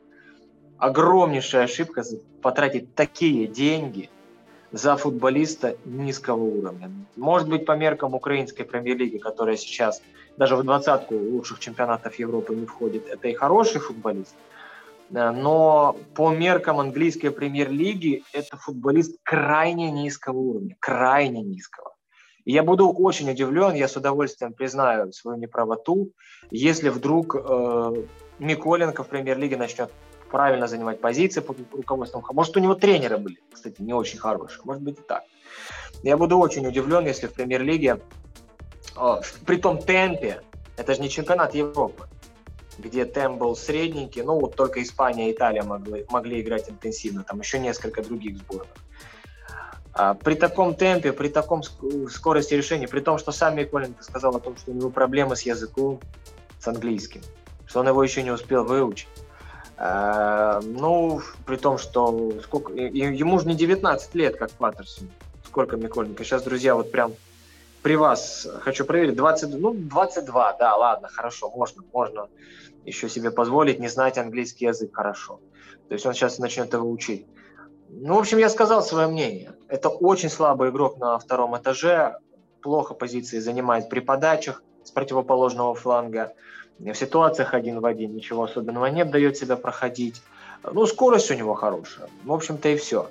огромнейшая ошибка потратить такие деньги за футболиста низкого уровня. Может быть, по меркам украинской премьер-лиги, которая сейчас даже в двадцатку лучших чемпионатов Европы не входит, это и хороший футболист. Но по меркам английской премьер-лиги это футболист крайне низкого уровня, крайне низкого. И я буду очень удивлен, я с удовольствием признаю свою неправоту, если вдруг э, Миколенко в премьер-лиге начнет правильно занимать позиции под руководством. Может, у него тренеры были, кстати, не очень хорошие. Может быть и так. Я буду очень удивлен, если в премьер-лиге, э, при том темпе, это же не чемпионат Европы, где темп был средненький, ну вот только Испания и Италия могли, могли играть интенсивно, там еще несколько других сборных. А, при таком темпе, при таком скорости решения, при том, что сам Миколенко сказал о том, что у него проблемы с языком, с английским, что он его еще не успел выучить. А, ну, при том, что сколько, ему же не 19 лет, как Паттерсон. Сколько Миколенко? Сейчас, друзья, вот прям при вас хочу проверить. 20, ну, 22, да, ладно, хорошо, можно, можно еще себе позволить не знать английский язык хорошо. То есть он сейчас начнет его учить. Ну, в общем, я сказал свое мнение. Это очень слабый игрок на втором этаже, плохо позиции занимает при подачах с противоположного фланга. В ситуациях один в один ничего особенного нет, дает себя проходить. Ну, скорость у него хорошая. В общем-то и все.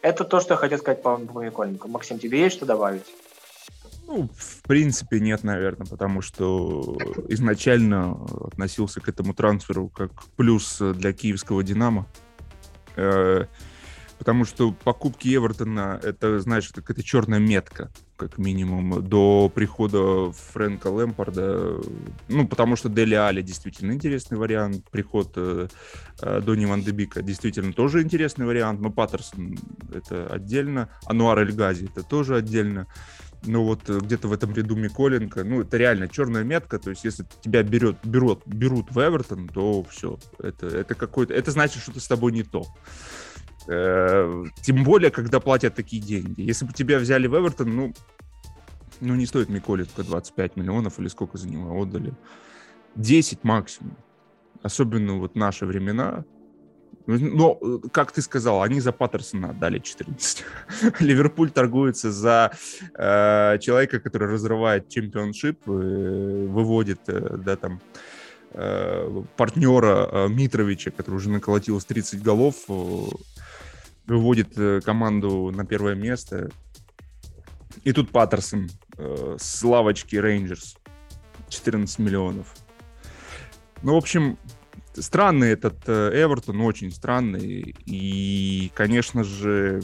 Это то, что я хотел сказать по, по Микольнику. Максим, тебе есть что добавить? Ну, в принципе, нет, наверное, потому что изначально относился к этому трансферу как плюс для киевского «Динамо». Потому что покупки Эвертона, это, знаешь, это какая-то черная метка, как минимум, до прихода Фрэнка Лэмпорда. Ну, потому что Дели Али действительно интересный вариант, приход э, э Донни Ван действительно тоже интересный вариант, но Паттерсон это отдельно, Ануар Эль Гази это тоже отдельно. Ну вот э, где-то в этом ряду Миколенко, ну это реально черная метка, то есть если тебя берет, берут, берут в Эвертон, то все, это, это какой-то, это значит, что-то с тобой не то. Э, тем более, когда платят такие деньги. Если бы тебя взяли в Эвертон, ну, ну не стоит Миколи только 25 миллионов или сколько за него отдали. 10 максимум. Особенно вот наши времена. Но, как ты сказал, они за Паттерсона отдали 14. [laughs] Ливерпуль торгуется за э, человека, который разрывает чемпионшип, э, выводит, э, да, там, э, партнера э, Митровича, который уже наколотил с 30 голов, выводит э, команду на первое место. И тут Паттерсон э, с лавочки Рейнджерс. 14 миллионов. Ну, в общем, странный этот э, Эвертон, очень странный. И, конечно же,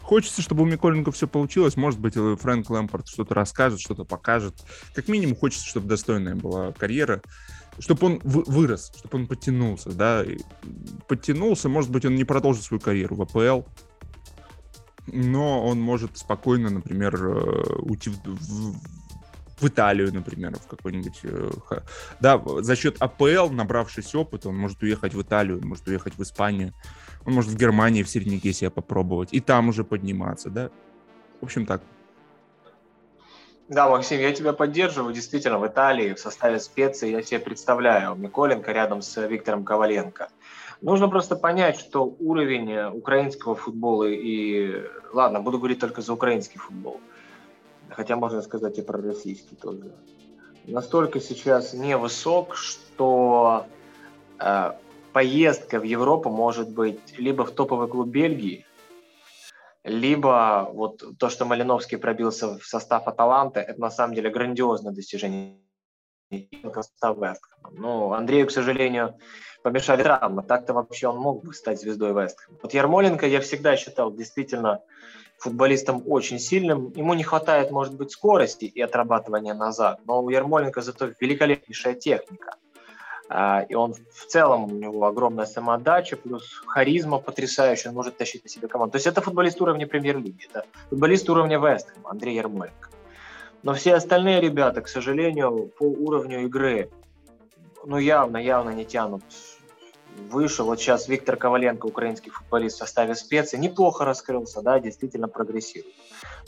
хочется, чтобы у Миколенко все получилось. Может быть, Фрэнк Лэмпорт что-то расскажет, что-то покажет. Как минимум, хочется, чтобы достойная была карьера чтобы он вырос, чтобы он подтянулся, да, подтянулся, может быть, он не продолжит свою карьеру в АПЛ, но он может спокойно, например, э, уйти в, в, Италию, например, в какой-нибудь... Э, да, за счет АПЛ, набравшись опыта, он может уехать в Италию, может уехать в Испанию, он может в Германии, в середняке себя попробовать, и там уже подниматься, да. В общем, так. Да, Максим, я тебя поддерживаю. Действительно, в Италии в составе специи я себе представляю Миколенко рядом с Виктором Коваленко. Нужно просто понять, что уровень украинского футбола и... Ладно, буду говорить только за украинский футбол. Хотя можно сказать и про российский тоже. Настолько сейчас невысок, что э, поездка в Европу может быть либо в топовый клуб Бельгии, либо вот то, что Малиновский пробился в состав Аталанты, это на самом деле грандиозное достижение. Ну, Андрею, к сожалению, помешали травмы. Так-то вообще он мог бы стать звездой Вестхэма. Вот Ярмоленко я всегда считал действительно футболистом очень сильным. Ему не хватает, может быть, скорости и отрабатывания назад, но у Ярмоленко зато великолепнейшая техника. А, и он в целом, у него огромная самоотдача, плюс харизма потрясающая, он может тащить на себе команду. То есть это футболист уровня премьер-лиги, это футболист уровня Вестхэма, Андрей Ярмоленко. Но все остальные ребята, к сожалению, по уровню игры, ну явно, явно не тянут выше. Вот сейчас Виктор Коваленко, украинский футболист в составе специи, неплохо раскрылся, да, действительно прогрессирует.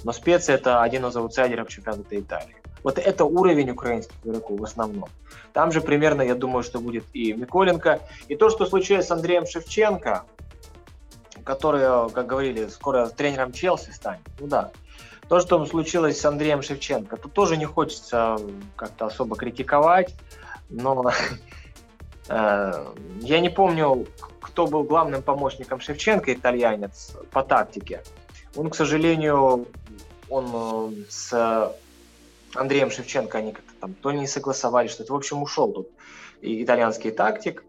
Но специя – это один из аутсайдеров чемпионата Италии. Вот это уровень украинских игроков в основном. Там же примерно, я думаю, что будет и Миколенко. И то, что случилось с Андреем Шевченко, который, как говорили, скоро тренером Челси станет. Ну да. То, что случилось с Андреем Шевченко, тут тоже не хочется как-то особо критиковать, но [laughs] э, я не помню, кто был главным помощником Шевченко, итальянец, по тактике. Он, к сожалению, он э, с Андреем Шевченко они как-то там то не согласовали, что это, в общем, ушел тут итальянский тактик.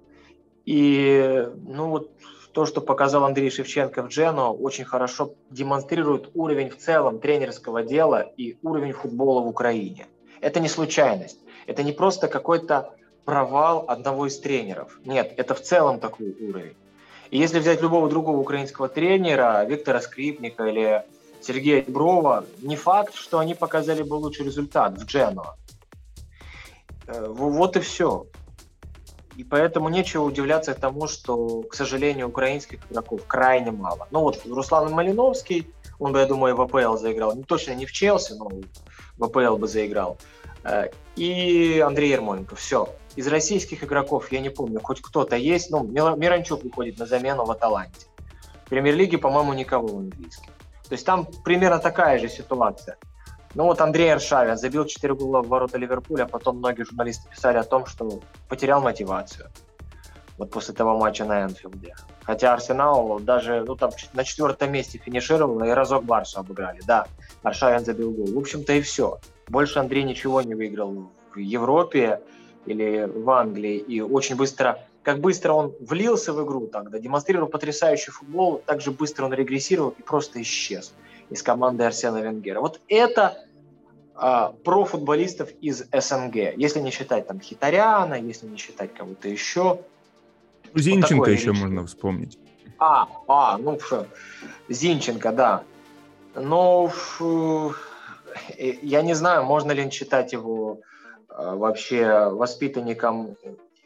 И, ну вот, то, что показал Андрей Шевченко в Джено, очень хорошо демонстрирует уровень в целом тренерского дела и уровень футбола в Украине. Это не случайность. Это не просто какой-то провал одного из тренеров. Нет, это в целом такой уровень. И если взять любого другого украинского тренера, Виктора Скрипника или Сергея Брова, не факт, что они показали бы лучший результат в Дженуа. Э, вот и все. И поэтому нечего удивляться тому, что, к сожалению, украинских игроков крайне мало. Ну вот Руслан Малиновский, он бы, я думаю, в АПЛ заиграл. Не точно не в Челси, но в АПЛ бы заиграл. Э, и Андрей Ермоленко. Все. Из российских игроков, я не помню, хоть кто-то есть. Ну, Миранчук выходит на замену в Аталанте. В премьер-лиге, по-моему, никого в английском. То есть там примерно такая же ситуация. Ну вот Андрей Аршавин забил 4 гола в ворота Ливерпуля, потом многие журналисты писали о том, что потерял мотивацию. Вот после того матча на Энфилде. Хотя Арсенал даже ну, там, на четвертом месте финишировал и разок Барсу обыграли. Да, Аршавин забил гол. В общем-то и все. Больше Андрей ничего не выиграл в Европе или в Англии. И очень быстро как быстро он влился в игру тогда, демонстрировал потрясающий футбол, так же быстро он регрессировал и просто исчез из команды Арсена Венгера. Вот это а, про футболистов из СНГ, если не считать там Хитаряна, если не считать кого-то еще. Зинченко вот еще можно вспомнить. А, а, ну, Зинченко, да. Но э, я не знаю, можно ли считать его а, вообще воспитанником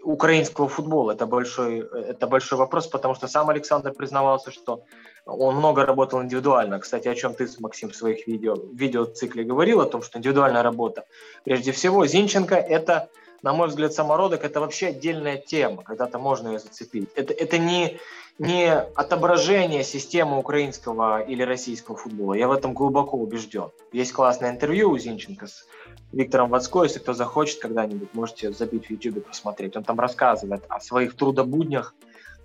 украинского футбола. Это большой, это большой вопрос, потому что сам Александр признавался, что он много работал индивидуально. Кстати, о чем ты, Максим, в своих видео, видеоцикле говорил, о том, что индивидуальная работа. Прежде всего, Зинченко – это, на мой взгляд, самородок, это вообще отдельная тема, когда-то можно ее зацепить. Это, это не, не отображение системы украинского или российского футбола. Я в этом глубоко убежден. Есть классное интервью у Зинченко с Виктором Вацко, если кто захочет когда-нибудь, можете забить в YouTube посмотреть. Он там рассказывает о своих трудобуднях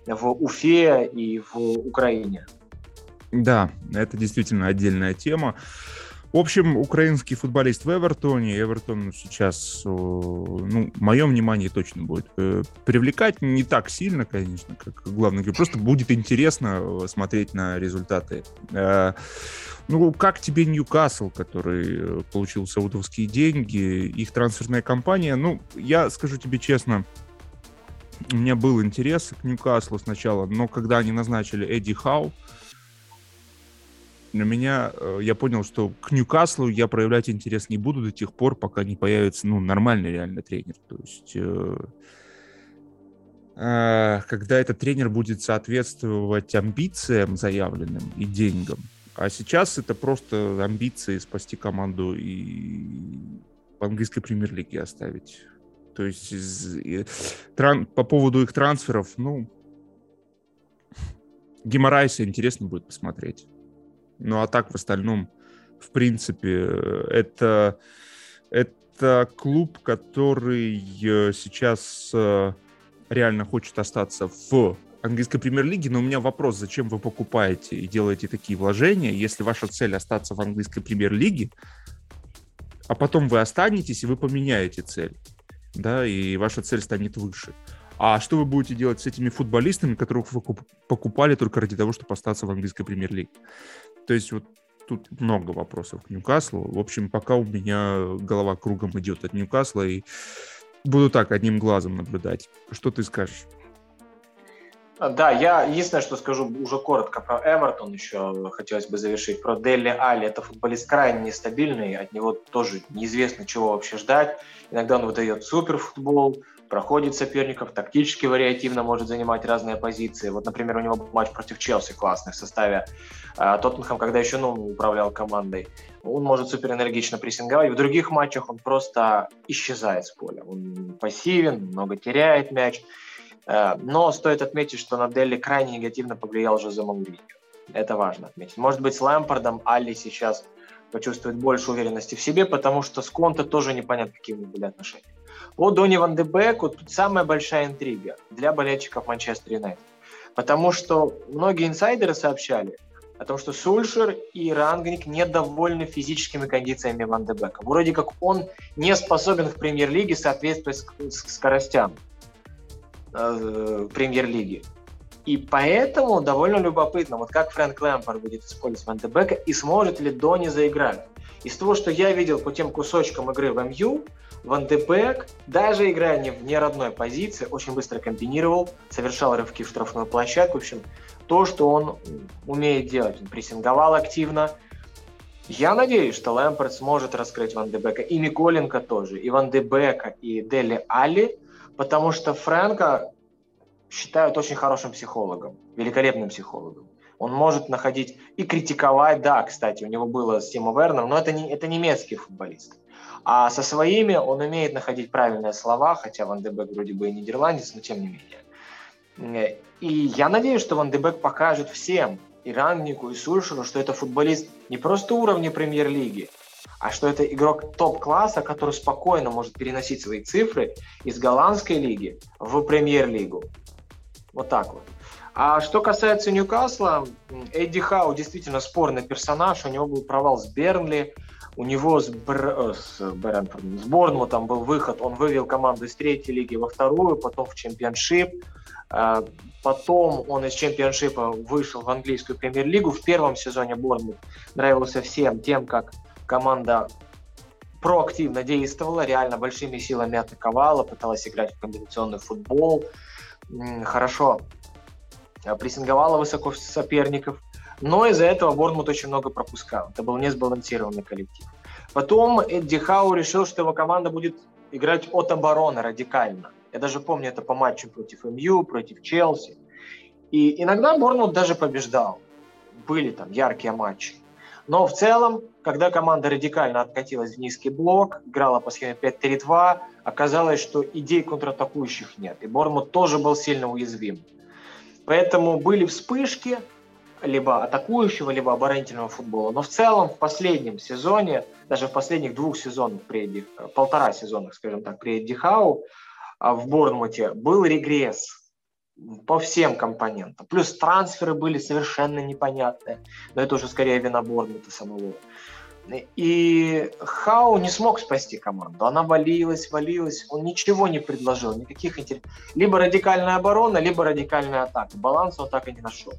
в Уфе и в Украине. Да, это действительно отдельная тема. В общем, украинский футболист в Эвертоне. Эвертон сейчас, ну, мое внимание точно будет э, привлекать не так сильно, конечно, как главный. Просто будет интересно смотреть на результаты. Э, ну, как тебе Ньюкасл, который э, получил саудовские деньги, их трансферная компания? Ну, я скажу тебе честно, у меня был интерес к Ньюкаслу сначала, но когда они назначили Эдди Хау, на меня, э, я понял, что к Ньюкаслу я проявлять интерес не буду до тех пор, пока не появится, ну, нормальный реально тренер. То есть, э, э, когда этот тренер будет соответствовать амбициям заявленным и деньгам, а сейчас это просто амбиции спасти команду и в английской премьер-лиге оставить. То есть и, тран, по поводу их трансферов, ну, Геморрайса интересно будет посмотреть. Ну, а так в остальном, в принципе, это, это клуб, который э, сейчас э, реально хочет остаться в английской премьер-лиги, но у меня вопрос, зачем вы покупаете и делаете такие вложения, если ваша цель остаться в английской премьер-лиге, а потом вы останетесь и вы поменяете цель, да, и ваша цель станет выше. А что вы будете делать с этими футболистами, которых вы покупали только ради того, чтобы остаться в английской премьер-лиге? То есть вот тут много вопросов к Ньюкаслу. В общем, пока у меня голова кругом идет от Ньюкасла, и буду так одним глазом наблюдать. Что ты скажешь? Да, я единственное, что скажу уже коротко про Эвертон еще хотелось бы завершить. Про Дели Али. Это футболист крайне нестабильный, от него тоже неизвестно, чего вообще ждать. Иногда он выдает супер футбол, проходит соперников, тактически вариативно может занимать разные позиции. Вот, например, у него матч против Челси классный в составе э, Тоттенхэм, когда еще ну, управлял командой. Он может супер энергично прессинговать. В других матчах он просто исчезает с поля. Он пассивен, много теряет мяч. Э, но стоит отметить, что на Дели крайне негативно повлиял Жозе Мауриньо. Это важно отметить. Может быть, с Лэмпардом Алли сейчас почувствует больше уверенности в себе, потому что с Конте тоже непонятно, какие у них были отношения. По Дони Ван де Беку тут самая большая интрига для болельщиков Манчестер Юнайтед. Потому что многие инсайдеры сообщали о том, что Сульшер и Рангник недовольны физическими кондициями Ван де Бека. Вроде как он не способен в премьер-лиге соответствовать скоростям. Э, премьер-лиги. И поэтому довольно любопытно, вот как Фрэнк Лэмпорт будет использовать Ван Бека и сможет ли Дони заиграть. Из того, что я видел по тем кусочкам игры в МЮ, Ван Бек, даже играя не в неродной позиции, очень быстро комбинировал, совершал рывки в штрафную площадку. В общем, то, что он умеет делать. Он прессинговал активно. Я надеюсь, что Лэмпорт сможет раскрыть Ван Бека и Миколенко тоже, и Ван Бека, и Дели Али – потому что Фрэнка считают очень хорошим психологом, великолепным психологом. Он может находить и критиковать, да, кстати, у него было с Тимо Верном, но это, не, это немецкий футболист. А со своими он умеет находить правильные слова, хотя Ван Дебек вроде бы и нидерландец, но тем не менее. И я надеюсь, что Ван Дебек покажет всем, и Рангнику, и Сульшеру, что это футболист не просто уровня премьер-лиги, а что это игрок топ-класса, который спокойно может переносить свои цифры из голландской лиги в премьер-лигу. Вот так вот. А что касается Ньюкасла, Эдди Хау действительно спорный персонаж. У него был провал с Бернли, у него с, Бр... Э, с, Брэнфордом, с Борнмутом был выход. Он вывел команду из третьей лиги во вторую, потом в чемпионшип. Э, потом он из чемпионшипа вышел в английскую премьер-лигу. В первом сезоне Борнмут нравился всем тем, как команда проактивно действовала, реально большими силами атаковала, пыталась играть в комбинационный футбол, хорошо э, прессинговала высоко соперников, но из-за этого Борнмут очень много пропускал. Это был несбалансированный коллектив. Потом Эдди Хау решил, что его команда будет играть от обороны радикально. Я даже помню это по матчу против МЮ, против Челси. И иногда Борнмут даже побеждал. Были там яркие матчи. Но в целом, когда команда радикально откатилась в низкий блок, играла по схеме 5-3-2, оказалось, что идей контратакующих нет. И Бормут тоже был сильно уязвим. Поэтому были вспышки либо атакующего, либо оборонительного футбола. Но в целом в последнем сезоне, даже в последних двух сезонах, при Эдди, полтора сезона, скажем так, при Эдди Хау, а, в Борнмуте был регресс по всем компонентам. Плюс трансферы были совершенно непонятные, но это уже скорее вина Борнмута самого. И Хау не смог спасти команду. Она валилась, валилась. Он ничего не предложил, никаких интересов. Либо радикальная оборона, либо радикальная атака. Баланс он так и не нашел.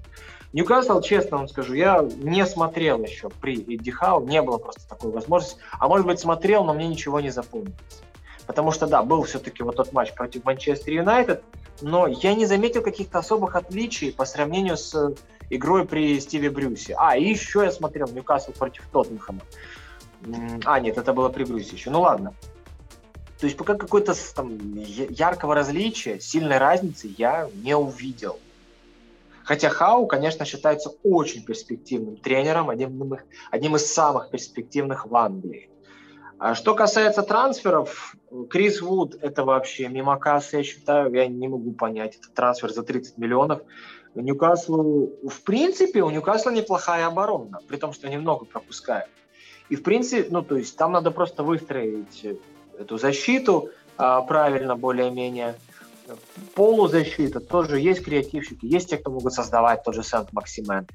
Ньюкасл, честно вам скажу, я не смотрел еще при Эдди Хау, не было просто такой возможности. А может быть смотрел, но мне ничего не запомнилось. Потому что, да, был все-таки вот тот матч против Манчестер Юнайтед, но я не заметил каких-то особых отличий по сравнению с игрой при Стиве Брюсе. А, и еще я смотрел Ньюкасл против Тоттенхэма. А, нет, это было при Брюсе еще. Ну ладно. То есть пока какой-то там яркого различия, сильной разницы я не увидел. Хотя Хау, конечно, считается очень перспективным тренером, одним, одним из самых перспективных в Англии. А что касается трансферов, Крис Вуд – это вообще мимо кассы, я считаю. Я не могу понять. Это трансфер за 30 миллионов. Ньюкаслу, в принципе, у Ньюкасла неплохая оборона, при том, что они много пропускают. И, в принципе, ну, то есть там надо просто выстроить эту защиту а, правильно, более-менее. полузащита тоже есть креативщики, есть те, кто могут создавать, тот же Сент-Максимен.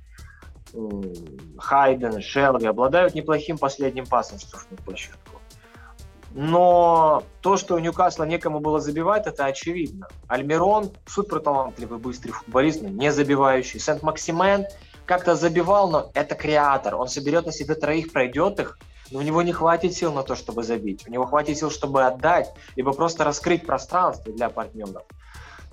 Хайден, Шелви обладают неплохим последним пасом штрафную площадку. Но то, что у Ньюкасла некому было забивать, это очевидно. Альмирон супер талантливый, быстрый футболист, но не забивающий. Сент-Максимен как-то забивал, но это креатор. Он соберет на себе троих, пройдет их, но у него не хватит сил на то, чтобы забить. У него хватит сил, чтобы отдать, либо просто раскрыть пространство для партнеров.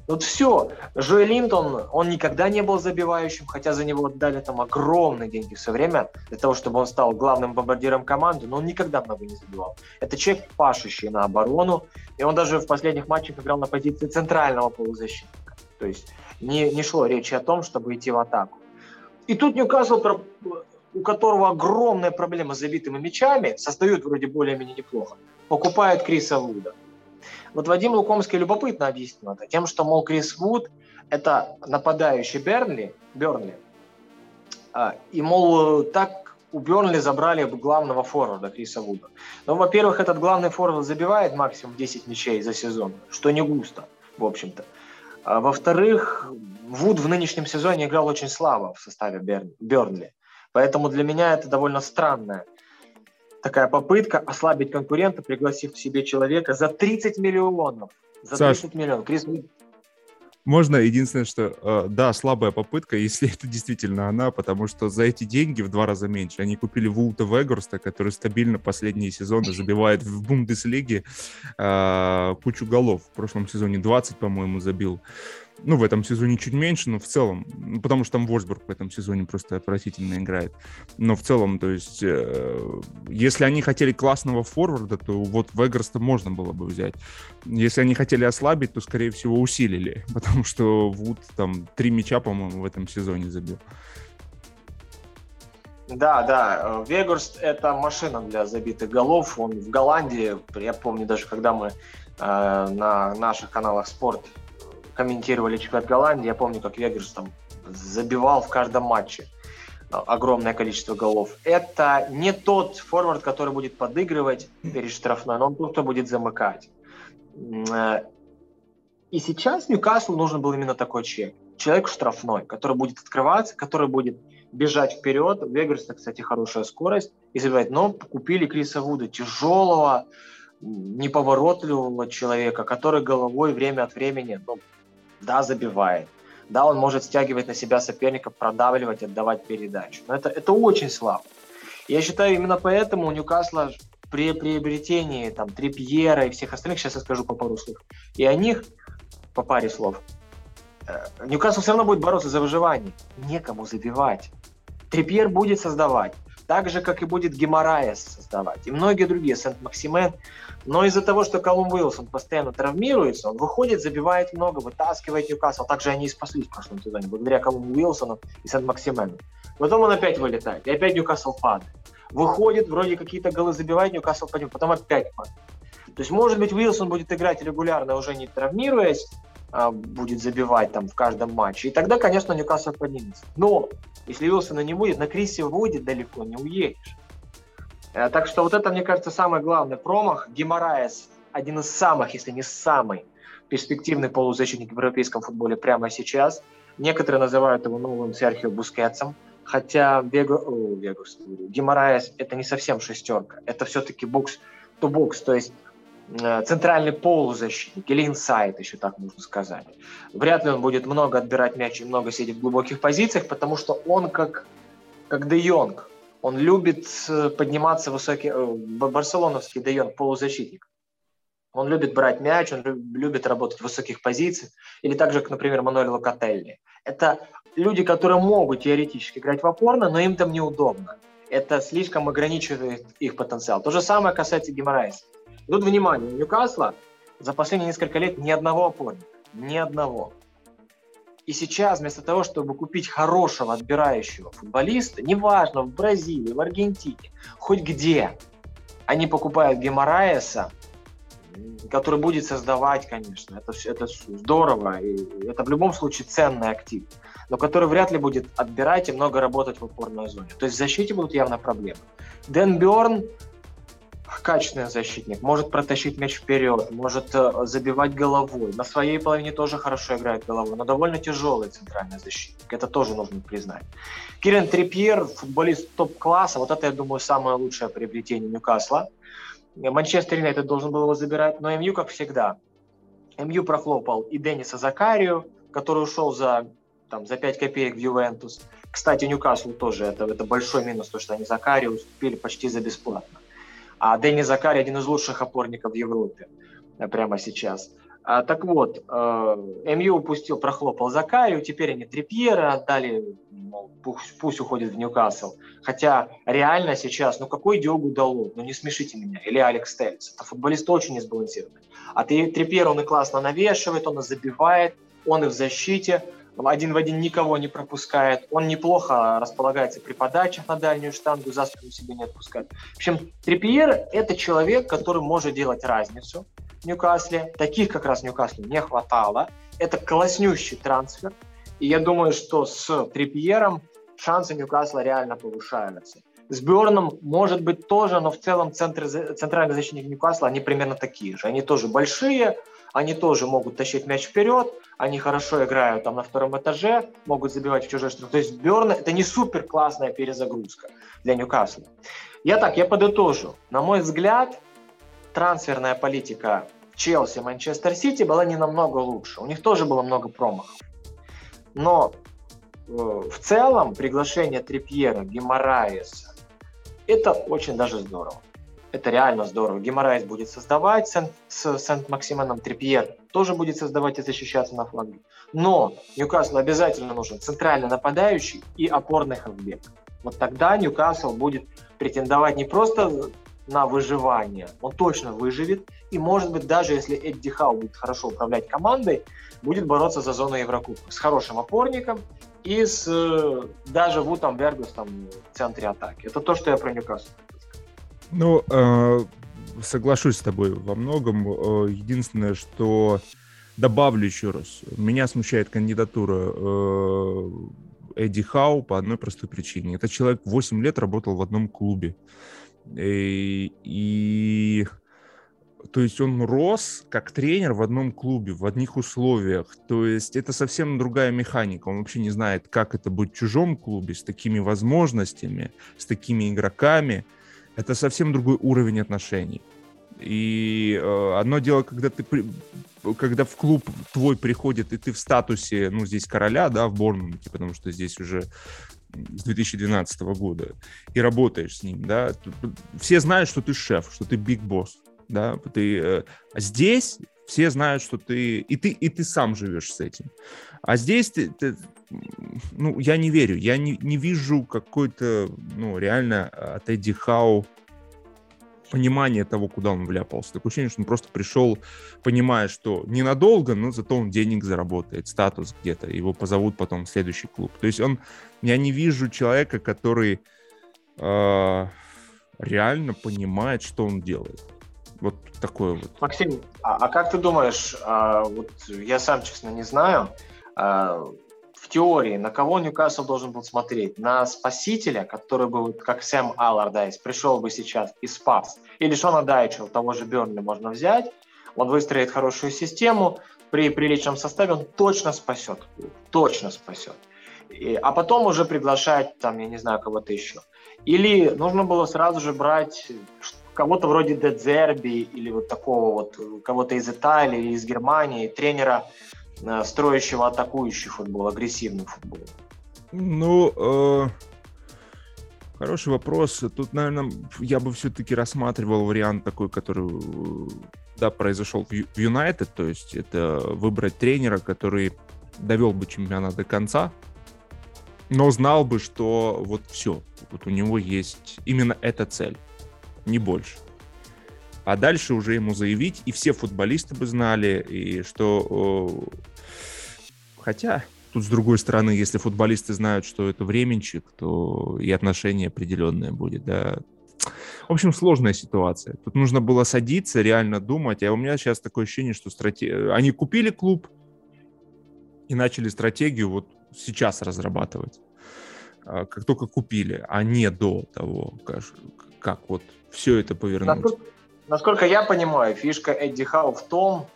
Вот все. Джоэл Линтон, он никогда не был забивающим, хотя за него отдали там огромные деньги все время для того, чтобы он стал главным бомбардиром команды, но он никогда много не забивал. Это человек, пашущий на оборону, и он даже в последних матчах играл на позиции центрального полузащитника. То есть не, не шло речи о том, чтобы идти в атаку. И тут Ньюкасл, у которого огромная проблема с забитыми мячами, создают вроде более-менее неплохо, покупает Криса Вуда. Вот Вадим Лукомский любопытно объяснил это тем, что, мол, Крис Вуд – это нападающий Бернли, Бернли, а, и, мол, так у Бернли забрали главного форварда Криса Вуда. Но, во-первых, этот главный форвард забивает максимум 10 мячей за сезон, что не густо, в общем-то. А, во-вторых, Вуд в нынешнем сезоне играл очень слабо в составе Бернли. Поэтому для меня это довольно странная такая попытка ослабить конкурента, пригласив к себе человека за 30 миллионов. За Саш, 30 миллионов. Крис... Можно единственное, что э, да, слабая попытка, [laughs] если это действительно она, потому что за эти деньги в два раза меньше. Они купили Вулта Вегорста, который стабильно последние сезоны забивает в Бундеслиге э, кучу голов. В прошлом сезоне 20, по-моему, забил ну, в этом сезоне чуть меньше, но в целом, ну, потому что там Вольсбург в этом сезоне просто отвратительно играет. Но в целом, то есть, э, если они хотели классного форварда, то вот Вегерста можно было бы взять. Если они хотели ослабить, то, скорее всего, усилили, [laughs] потому что Вуд там три мяча, по-моему, в этом сезоне забил. Да, да, Вегорст – это машина для забитых голов. Он в Голландии, я помню даже, когда мы э, на наших каналах спорт комментировали чемпионат Голландии, я помню, как Вегерс там забивал в каждом матче огромное количество голов. Это не тот форвард, который будет подыгрывать перед штрафной, но он тот, кто будет замыкать. Э, и сейчас Ньюкаслу нужен был именно такой человек. Человек штрафной, который будет открываться, который будет бежать вперед. У Вегарса, кстати, хорошая скорость. И забивать. Но купили Криса Вуда, тяжелого, неповоротливого человека, который головой время от времени ну, да, забивает, да, он может стягивать на себя соперников, продавливать, отдавать передачу. Но это, это очень слабо. Я считаю, именно поэтому у Ньюкасла при приобретении там Трипьера и всех остальных, сейчас я скажу по пару слов, и о них по паре слов, э, Ньюкасл все равно будет бороться за выживание. Некому забивать. Трипьер будет создавать. Так же, как и будет Геморраес создавать. И многие другие. Сент-Максимен но из-за того, что Колум Уилсон постоянно травмируется, он выходит, забивает много, вытаскивает Ньюкасл. Также они и спаслись в прошлом сезоне, благодаря Колуму Уилсону и Сент-Максимену. Потом он опять вылетает, и опять Ньюкасл падает. Выходит, вроде какие-то голы забивает, Ньюкасл падает, потом опять падает. То есть, может быть, Уилсон будет играть регулярно, уже не травмируясь, а будет забивать там в каждом матче. И тогда, конечно, Ньюкасл поднимется. Но если Уилсона не будет, на Крисе Вуде далеко не уедешь. Э, так что вот это, мне кажется, самый главный промах. Гимараес один из самых, если не самый перспективный полузащитник в европейском футболе прямо сейчас. Некоторые называют его новым Серхио Бускетсом, хотя Вего, о, Вегас, Гимараес это не совсем шестерка, это все-таки бокс-то-бокс, то есть э, центральный полузащитник или инсайд, еще так можно сказать. Вряд ли он будет много отбирать мяч и много сидеть в глубоких позициях, потому что он как, как Де Йонг, он любит э, подниматься высокий, э, барселоновский Дейон, полузащитник. Он любит брать мяч, он любит работать в высоких позициях. Или так же, как, например, Мануэль Локотелли. Это люди, которые могут теоретически играть в опорно, но им там неудобно. Это слишком ограничивает их потенциал. То же самое касается Гимарайса. Тут внимание, у Ньюкасла за последние несколько лет ни одного опорника. Ни одного. И сейчас вместо того, чтобы купить хорошего отбирающего футболиста, неважно, в Бразилии, в Аргентине, хоть где, они покупают Гемораеса, который будет создавать, конечно, это, это здорово, и это в любом случае ценный актив, но который вряд ли будет отбирать и много работать в опорной зоне. То есть в защите будут явно проблемы. Дэн Бёрн, качественный защитник, может протащить мяч вперед, может э, забивать головой. На своей половине тоже хорошо играет головой, но довольно тяжелый центральный защитник. Это тоже нужно признать. Кирен Трипьер, футболист топ-класса, вот это, я думаю, самое лучшее приобретение Ньюкасла. Манчестер Юнайтед должен был его забирать, но МЮ, как всегда, МЮ прохлопал и Дениса Закарию, который ушел за, там, за 5 копеек в Ювентус. Кстати, Ньюкаслу тоже это, это большой минус, то, что они Закарию уступили почти за бесплатно. А Дэнни Закари один из лучших опорников в Европе э, прямо сейчас. А, так вот, э, МЮ упустил, прохлопал Закарию, теперь они Трипьера отдали, мол, пусть, пусть уходит в Ньюкасл. Хотя реально сейчас, ну какой Диогу Далот, ну не смешите меня, или Алекс Теллис. Это футболист очень несбалансированный. А ты, Трипьер, он и классно навешивает, он и забивает, он и в защите, один в один никого не пропускает. Он неплохо располагается при подачах на дальнюю штангу, за спину себе не отпускает. В общем, Трипьер – это человек, который может делать разницу в Ньюкасле. Таких как раз Ньюкаслу не хватало. Это класснющий трансфер. И я думаю, что с Трипьером шансы Ньюкасла реально повышаются. С Бёрном, может быть, тоже, но в целом центр, центральный защитник Ньюкасла, они примерно такие же. Они тоже большие, они тоже могут тащить мяч вперед, они хорошо играют там на втором этаже, могут забивать в чужой штраф. То есть Берн это не супер классная перезагрузка для Ньюкасла. Я так, я подытожу. На мой взгляд, трансферная политика Челси, Манчестер Сити была не намного лучше. У них тоже было много промахов. Но э, в целом приглашение Трипьера, Гимараеса, это очень даже здорово. Это реально здорово. Геморрайс будет создавать с Сент-Максименом Трипьер, тоже будет создавать и защищаться на фланге. Но Ньюкаслу обязательно нужен центральный нападающий и опорный хавбек. Вот тогда Ньюкасл будет претендовать не просто на выживание, он точно выживет, и может быть даже если Эдди Хау будет хорошо управлять командой, будет бороться за зону Еврокубка с хорошим опорником и с э, даже Вутом Бергусом в центре атаки. Это то, что я про Ньюкасл. Ну, э, соглашусь с тобой во многом. Э, единственное, что добавлю еще раз. Меня смущает кандидатура э, Эдди Хау по одной простой причине. Этот человек 8 лет работал в одном клубе. И, и то есть он рос как тренер в одном клубе, в одних условиях. То есть это совсем другая механика. Он вообще не знает, как это быть в чужом клубе, с такими возможностями, с такими игроками это совсем другой уровень отношений. И э, одно дело, когда ты при, когда в клуб твой приходит, и ты в статусе, ну, здесь короля, да, в Борнмуте, потому что здесь уже с 2012 года, и работаешь с ним, да, все знают, что ты шеф, что ты биг босс, да, ты, э, а здесь все знают, что ты, и ты, и ты сам живешь с этим. А здесь ты, ты ну, я не верю, я не, не вижу какой-то, ну, реально от Эдди Хау понимание того, куда он вляпался. Такое ощущение, что он просто пришел, понимая, что ненадолго, но зато он денег заработает, статус где-то, его позовут потом в следующий клуб. То есть он, я не вижу человека, который э, реально понимает, что он делает. Вот такое вот. Максим, а, а как ты думаешь, а, вот я сам, честно, не знаю, а, в теории, на кого Ньюкасл должен был смотреть? На спасителя, который был, как Сэм Аллардайс, пришел бы сейчас и спас. Или Шона Дайчел, того же Бернли можно взять, он выстроит хорошую систему, при приличном составе он точно спасет точно спасет. И, а потом уже приглашать, там, я не знаю, кого-то еще. Или нужно было сразу же брать кого-то вроде Дедзерби или вот такого вот, кого-то из Италии или из Германии, тренера, Э, строящего атакующий футбол, агрессивный футбол? Ну, э, хороший вопрос. Тут, наверное, я бы все-таки рассматривал вариант такой, который, э, да, произошел в Юнайтед, то есть это выбрать тренера, который довел бы чемпионат до конца, но знал бы, что вот все, вот у него есть именно эта цель, не больше а дальше уже ему заявить, и все футболисты бы знали, и что... Хотя, тут с другой стороны, если футболисты знают, что это временчик, то и отношение определенное будет, да. В общем, сложная ситуация. Тут нужно было садиться, реально думать, а у меня сейчас такое ощущение, что стратег... они купили клуб и начали стратегию вот сейчас разрабатывать а, как только купили, а не до того, как вот все это повернуть? Насколько, насколько я понимаю, фишка Эдди Хау в том,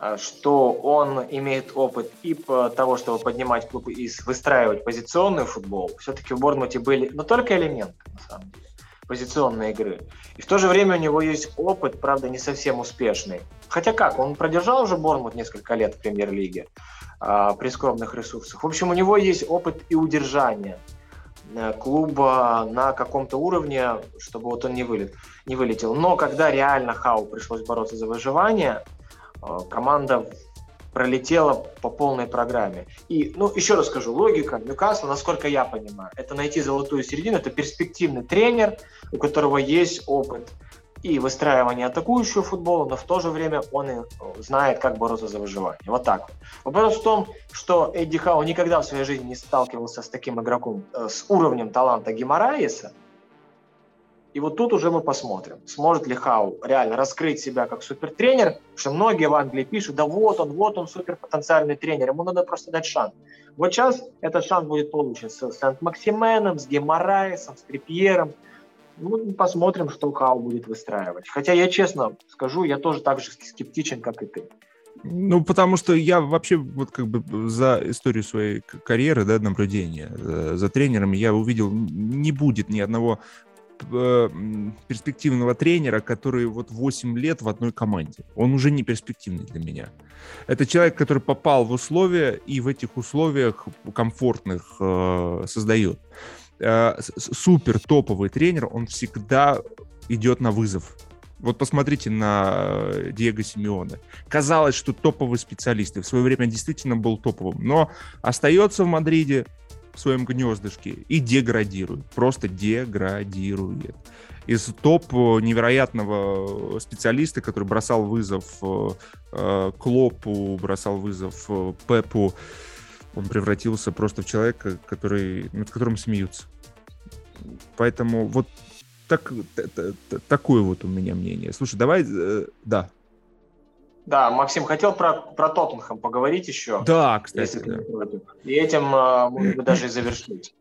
э, что он имеет опыт и по того, чтобы поднимать клуб и выстраивать позиционный футбол. Все-таки в Борнмуте были, но только элементы, на самом деле, позиционной игры. И в то же время у него есть опыт, правда, не совсем успешный. Хотя как, он продержал уже Борнмут несколько лет в премьер-лиге а, при скромных ресурсах. В общем, у него есть опыт и удержания клуба на каком-то уровне, чтобы вот он не, вылет, не вылетел. Но когда реально Хау пришлось бороться за выживание, э, команда пролетела по полной программе. И, ну, еще раз скажу, логика Ньюкасла, насколько я понимаю, это найти золотую середину, это перспективный тренер, у которого есть опыт и выстраивание атакующего футбола, но в то же время он и э, знает, как бороться за выживание. Вот так. Вопрос в том, что Эдди Хау никогда в своей жизни не сталкивался с таким игроком, э, с уровнем таланта Гимараеса. И вот тут уже мы посмотрим, сможет ли Хау реально раскрыть себя как супертренер, потому что многие в Англии пишут, да вот он, вот он суперпотенциальный тренер, ему надо просто дать шанс. Вот сейчас этот шанс будет получен с Сент-Максименом, с Гемораесом, с Трипьером – ну, посмотрим, что Хау будет выстраивать. Хотя я честно скажу, я тоже так же скептичен, как и ты. Ну, потому что я вообще вот как бы за историю своей карьеры, да, наблюдения э, за тренерами я увидел, не будет ни одного э, перспективного тренера, который вот 8 лет в одной команде. Он уже не перспективный для меня. Это человек, который попал в условия и в этих условиях комфортных э, создает. Э, супер топовый тренер, он всегда идет на вызов. Вот посмотрите на э, Диего Симеоне. Казалось, что топовый специалист, и в свое время действительно был топовым, но остается в Мадриде в своем гнездышке и деградирует, просто деградирует. Из топ невероятного специалиста, который бросал вызов э, Клопу, бросал вызов э, Пепу, он превратился просто в человека, который, над которым смеются. Поэтому вот так, такое вот у меня мнение. Слушай, давай, э, да. Да, Максим, хотел про, про Тоттенхэм поговорить еще. Да, кстати. Да. И этим, э, быть, даже и завершить.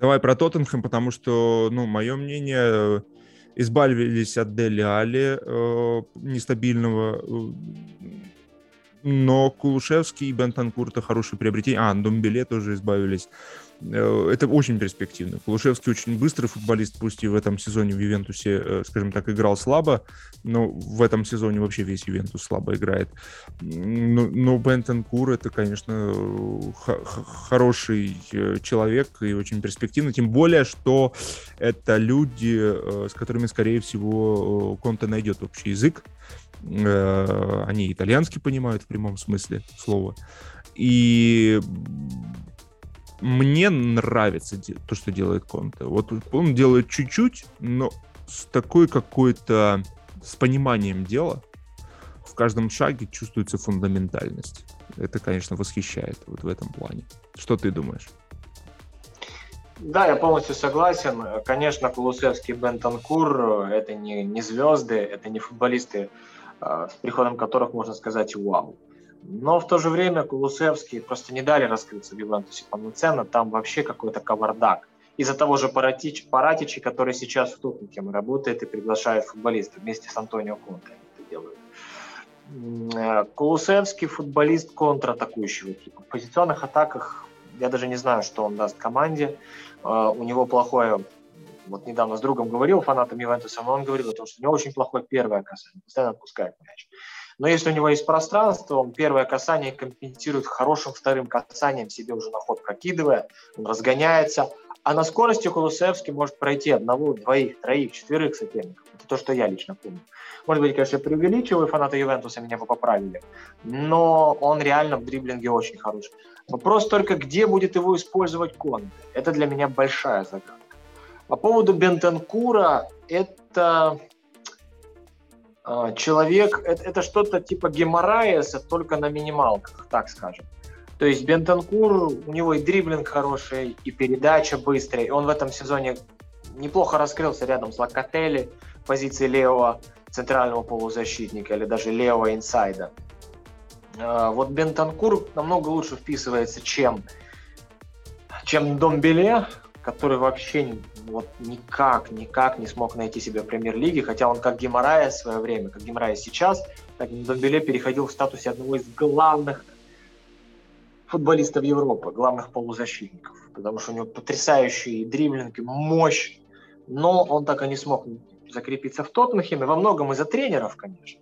Давай про Тоттенхэм, потому что, ну, мое мнение, избавились от Дели Али, э, нестабильного но Кулушевский и Бентанкур это хорошие приобретения. А, Домбеле тоже избавились. Э, это очень перспективно. Кулушевский очень быстрый футболист, пусть и в этом сезоне в Ювентусе, э, скажем так, играл слабо, но в этом сезоне вообще весь Ювентус слабо играет. Но, но Бентенкур это, конечно, хороший э, человек и очень перспективный, тем более, что это люди, с которыми, скорее всего, Конте найдет общий язык. Э, они итальянский понимают в прямом смысле слова. И мне нравится то, что делает Конте. Вот он делает чуть-чуть, но с такой какой-то, с пониманием дела, в каждом шаге чувствуется фундаментальность. Это, конечно, восхищает вот в этом плане. Что ты думаешь? Да, я полностью согласен. Конечно, Кулусевский и Бентанкур – это не, не звезды, это не футболисты с приходом которых можно сказать «вау». Но в то же время Кулусевский просто не дали раскрыться в Ювентусе полноценно, там вообще какой-то кавардак. Из-за того же Паратич, Паратичи, который сейчас в Тоттенхэме работает и приглашает футболистов вместе с Антонио Конте это делают. Э, Кулусевский футболист контратакующего типа. В позиционных атаках я даже не знаю, что он даст команде. Э, у него плохое вот недавно с другом говорил, фанатом Ювентуса, но он говорил о том, что у него очень плохое первое касание, постоянно отпускает мяч. Но если у него есть пространство, он первое касание компенсирует хорошим вторым касанием, себе уже на ход прокидывая, он разгоняется. А на скорости Кулусевский может пройти одного, двоих, троих, четверых соперников. Это то, что я лично помню. Может быть, конечно, я преувеличиваю, фанаты Ювентуса меня бы поправили. Но он реально в дриблинге очень хороший. Вопрос только, где будет его использовать Конте. Это для меня большая загадка. По поводу Бентенкура, это э, человек, это, это что-то типа Геморраеса, только на минималках, так скажем. То есть Бентенкур, у него и дриблинг хороший, и передача быстрая. И он в этом сезоне неплохо раскрылся рядом с Локотели позиции левого центрального полузащитника или даже левого инсайда. Э, вот Бентанкур намного лучше вписывается, чем, чем Домбеле, который вообще вот никак, никак не смог найти себя в премьер-лиге, хотя он как Геморрая в свое время, как Геморрая сейчас, так и Домбеле переходил в статусе одного из главных футболистов Европы, главных полузащитников, потому что у него потрясающий дриблинг, мощь, но он так и не смог закрепиться в Тоттенхеме, во многом из-за тренеров, конечно.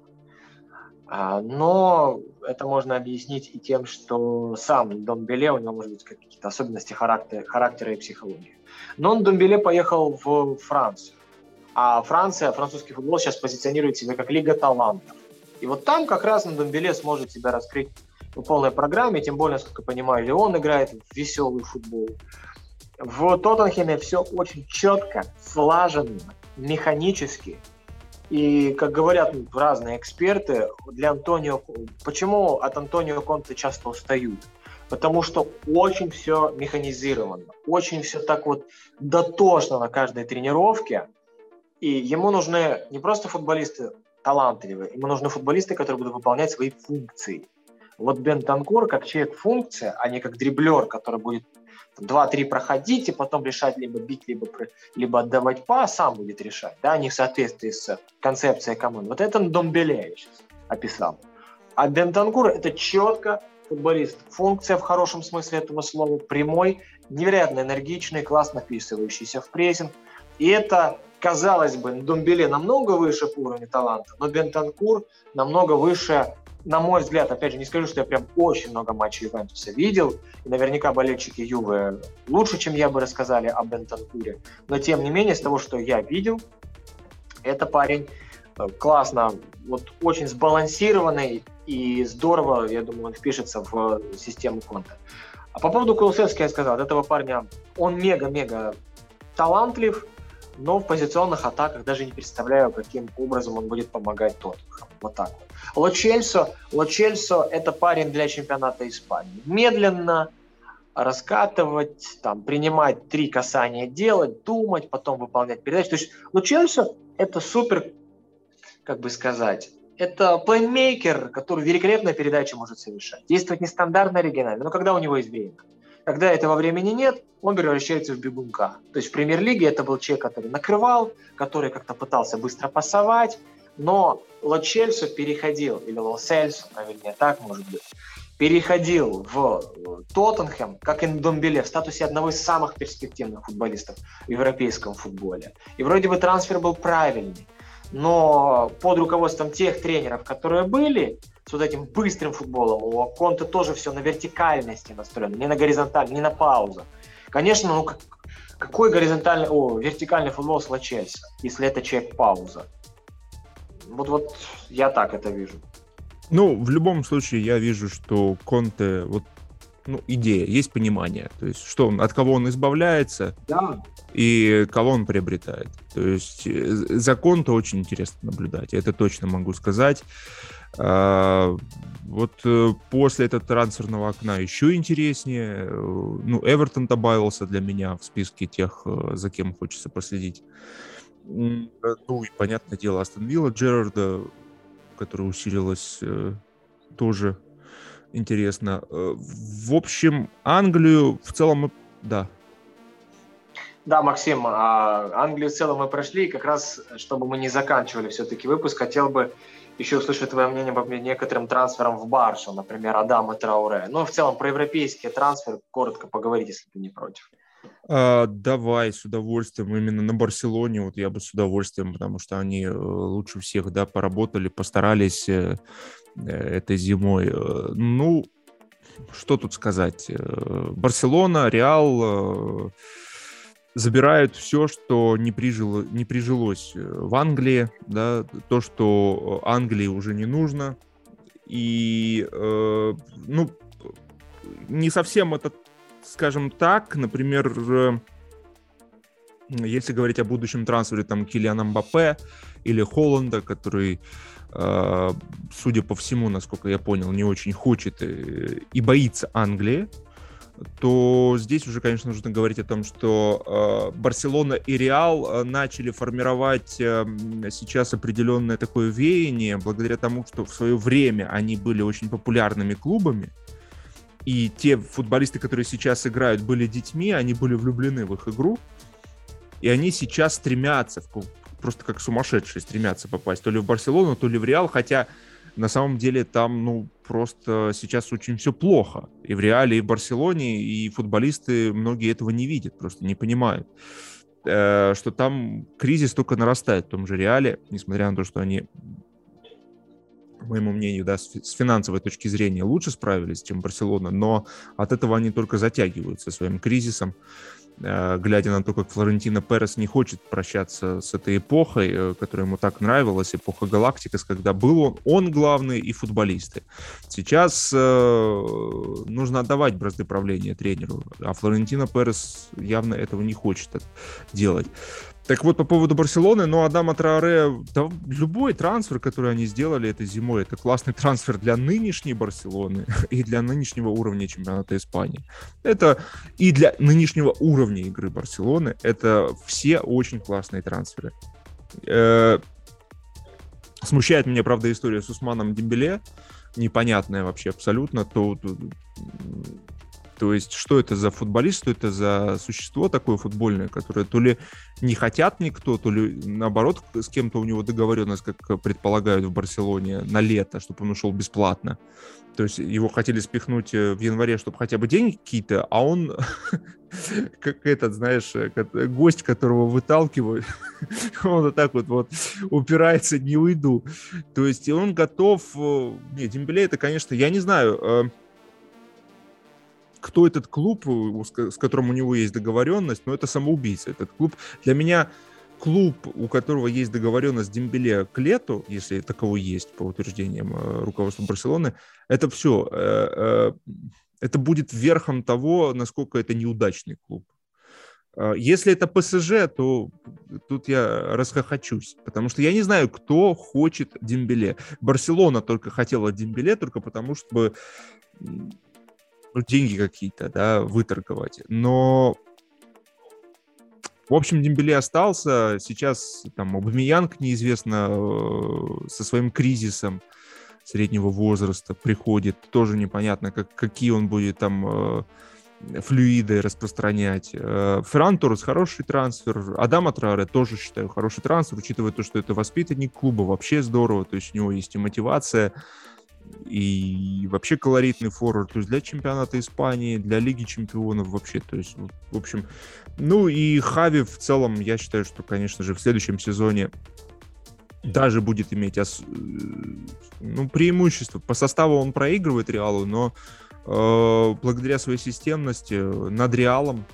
А, но это можно объяснить и тем, что сам Домбеле, у него может быть какие-то особенности характера, характера и психологии. Но он Домбеле поехал в Францию. А Франция, французский футбол сейчас позиционирует себя как лига талантов. И вот там как раз на Домбеле сможет себя раскрыть по полной программе, тем более, насколько понимаю, Леон играет в веселый футбол. В Тоттенхеме все очень четко, слаженно, механически. И, как говорят разные эксперты, для Антонио... Почему от Антонио Конте часто устают? Потому что очень все механизировано, очень все так вот дотошно на каждой тренировке. И ему нужны не просто футболисты талантливые, ему нужны футболисты, которые будут выполнять свои функции. Вот Бен Танкур как человек-функция, а не как дриблер, который будет 2-3 проходить и потом решать либо бить, либо, либо отдавать пас, сам будет решать, да, не в соответствии с концепцией команды. Вот это Домбеле я сейчас описал. А Бентанкур – это четко футболист. Функция в хорошем смысле этого слова, прямой, невероятно энергичный, классно вписывающийся в прессинг. И это, казалось бы, Домбеле намного выше по уровню таланта, но Бентанкур намного выше на мой взгляд, опять же, не скажу, что я прям очень много матчей Ювентуса видел, и наверняка болельщики Ювы лучше, чем я бы рассказали о Бентанкуре, но тем не менее, из того, что я видел, это парень э, классно, вот очень сбалансированный и здорово, я думаю, он впишется в систему Конта. А по поводу Кулусевски я сказал, от этого парня он мега-мега талантлив, но в позиционных атаках даже не представляю, каким образом он будет помогать Тоттенхэму. Вот так вот. Лочельсо, Лочельсо – это парень для чемпионата Испании. Медленно раскатывать, там, принимать три касания делать, думать, потом выполнять передачи. То есть Лучельсо – это супер, как бы сказать, это плеймейкер, который великолепные передачи может совершать. Действовать нестандартно, оригинально, но когда у него есть время. Когда этого времени нет, он превращается в бегунка. То есть в премьер-лиге это был человек, который накрывал, который как-то пытался быстро пасовать, но Лочельсо переходил, или Лосельсо, правильнее так может быть, переходил в Тоттенхэм, как и Домбеле, в статусе одного из самых перспективных футболистов в европейском футболе. И вроде бы трансфер был правильный, но под руководством тех тренеров, которые были, с вот этим быстрым футболом, у Конте тоже все на вертикальности настроено, не на горизонтальной, не на паузу. Конечно, ну как, какой горизонтальный, о, вертикальный футбол с Лачельса, если это человек пауза? Вот, вот я так это вижу. Ну, в любом случае, я вижу, что Конте, вот, ну, идея, есть понимание. То есть, что он, от кого он избавляется да. и кого он приобретает. То есть, э, за Конте очень интересно наблюдать, это точно могу сказать. А, вот э, после этого трансферного окна еще интереснее. Э, ну, Эвертон добавился для меня в списке тех, за кем хочется последить. Ну и, понятное дело, Астон Вилла Джерарда, которая усилилась, э, тоже интересно. Э, в общем, Англию в целом, да. Да, Максим, а Англию в целом мы прошли, и как раз, чтобы мы не заканчивали все-таки выпуск, хотел бы еще услышать твое мнение по некоторым трансферам в Баршу, например, Адам и Трауре. Ну, в целом, про европейские трансферы коротко поговорить, если ты не против. А, давай, с удовольствием. Именно на Барселоне вот я бы с удовольствием, потому что они э, лучше всех, да, поработали, постарались э, э, этой зимой. Ну, что тут сказать? Барселона, Реал забирают все, что не, прижило, не прижилось в Англии, да, то, что Англии уже не нужно. И, ну, не совсем это скажем так, например, э, если говорить о будущем трансфере там Килиана Мбаппе или Холланда, который, э, судя по всему, насколько я понял, не очень хочет э, и боится Англии, то здесь уже, конечно, нужно говорить о том, что э, Барселона и Реал э, начали формировать э, сейчас определенное такое веяние, благодаря тому, что в свое время они были очень популярными клубами, и те футболисты, которые сейчас играют, были детьми, они были влюблены в их игру. И они сейчас стремятся, просто как сумасшедшие стремятся попасть то ли в Барселону, то ли в Реал, хотя на самом деле там, ну, просто сейчас очень все плохо. И в Реале, и в Барселоне, и футболисты многие этого не видят, просто не понимают э, что там кризис только нарастает в том же Реале, несмотря на то, что они по моему мнению, да, с финансовой точки зрения лучше справились, чем Барселона, но от этого они только затягиваются своим кризисом. Э, глядя на то, как Флорентино Перес не хочет прощаться с этой эпохой, э, которая ему так нравилась, эпоха Галактикас, когда был он, он главный и футболисты. Сейчас э, нужно отдавать бразды правления тренеру, а Флорентино Перес явно этого не хочет делать. Так вот, по поводу Барселоны, ну, Адама Траоре, да, любой трансфер, который они сделали этой зимой, это классный трансфер для нынешней Барселоны [laughs] и для нынешнего уровня чемпионата Испании. Это и для нынешнего уровня игры Барселоны, это все очень классные трансферы. Э, смущает меня, правда, история с Усманом Дембеле, непонятная вообще абсолютно, то, то есть, что это за футболист, что это за существо такое футбольное, которое то ли не хотят никто, то ли наоборот с кем-то у него договоренность, как предполагают в Барселоне, на лето, чтобы он ушел бесплатно. То есть его хотели спихнуть э, в январе, чтобы хотя бы деньги какие-то, а он [laughs] как этот, знаешь, э, гость, которого выталкивают, [laughs] он вот так вот, вот упирается, не уйду. То есть он готов... Э, не, Дембеле это, конечно, я не знаю, кто этот клуб, с которым у него есть договоренность, но это самоубийца. Этот клуб для меня клуб, у которого есть договоренность Дембеле к лету, если таковой есть по утверждениям э, руководства Барселоны, это все. Э, э, это будет верхом того, насколько это неудачный клуб. Если это ПСЖ, то тут я расхохочусь, потому что я не знаю, кто хочет Дембеле. Барселона только хотела Дембеле только потому, чтобы ну, деньги какие-то, да, выторговать. Но в общем, Дембеле остался. Сейчас там Обамиянг неизвестно э, со своим кризисом среднего возраста приходит. Тоже непонятно, как, какие он будет там э, флюиды распространять. Э, Ферран Торрес хороший трансфер. Адама Траре тоже считаю хороший трансфер, учитывая то, что это воспитанник клуба, вообще здорово. То есть у него есть и мотивация и вообще колоритный форвард, то есть для чемпионата Испании, для Лиги Чемпионов вообще, то есть, в общем, ну и Хави в целом, я считаю, что, конечно же, в следующем сезоне даже будет иметь ос... Э, ну, преимущество. По составу он проигрывает Реалу, но э, благодаря своей системности над Реалом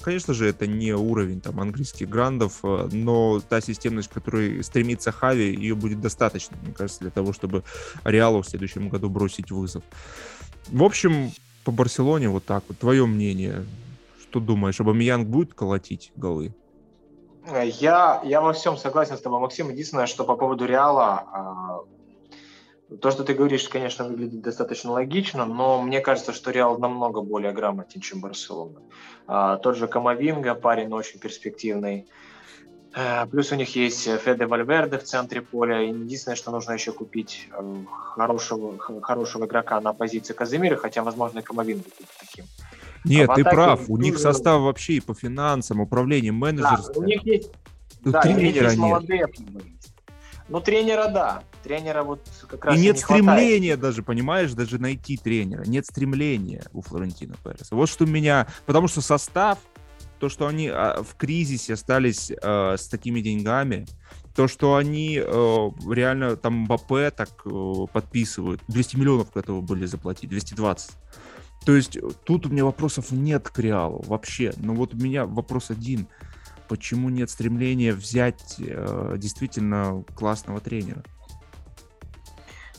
Конечно же, это не уровень там английских грандов, э, но та системность, к которой стремится Хави, ее будет достаточно, мне кажется, для того, чтобы Реалу в следующем году бросить вызов. В общем, по Барселоне вот так вот. Твое мнение, что думаешь, Абамиянг будет колотить голы? Я, я во всем согласен с тобой, Максим. Единственное, что по поводу Реала, а, то, что ты говоришь, конечно, выглядит достаточно логично, но мне кажется, что Реал намного более грамотен, чем Барселона. А, тот же Камовинга, парень очень перспективный. А, плюс у них есть Феде Вальверде в центре поля. Единственное, что нужно еще купить э, хорошего, хорошего игрока на позиции Каземиро, хотя, возможно, и Камовинга будет таким. Нет, а ты прав. У них состав вообще и по финансам, управлению, менеджерством. Да, у них есть, да, тренера есть нет. Ну, тренера, да. Тренера вот как раз и нет не стремления хватает. даже, понимаешь, даже найти тренера. Нет стремления у Флорентина Переса. Вот что меня... Потому что состав, то, что они а, в кризисе остались э, с такими деньгами, то, что они э, реально там МБП так э, подписывают. 200 миллионов готовы были заплатить, 220. То есть тут у меня вопросов нет к Реалу вообще. Но вот у меня вопрос один – почему нет стремления взять э, действительно классного тренера?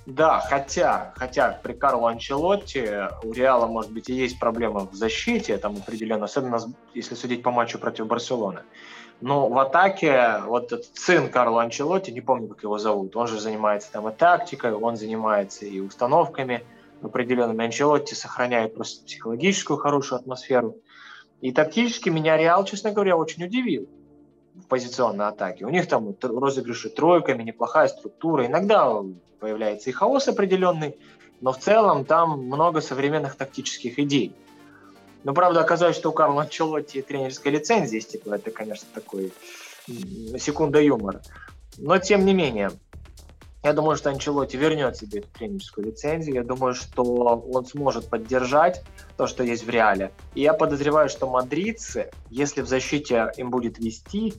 Да, хотя, хотя при Карло Анчелотти у Реала, может быть, и есть проблема в защите, там определенно, особенно если судить по матчу против Барселоны. Но в атаке вот этот сын Карла Анчелотти, не помню, как его зовут, он же занимается там и тактикой, он занимается и установками определенными. Анчелотти сохраняет просто психологическую хорошую атмосферу. И тактически меня Реал, честно говоря, очень удивил в позиционной атаке. У них там розыгрыши тройками, неплохая структура. Иногда появляется и хаос определенный, но в целом там много современных тактических идей. Но, правда, оказалось, что у Карла Анчелотти тренерская лицензия истекла. Это, конечно, такой секунда юмора. Но, тем не менее, я думаю, что Анчелотти вернет себе эту тренерскую лицензию. Я думаю, что он сможет поддержать то, что есть в реале. И я подозреваю, что мадридцы, если в защите им будет вести,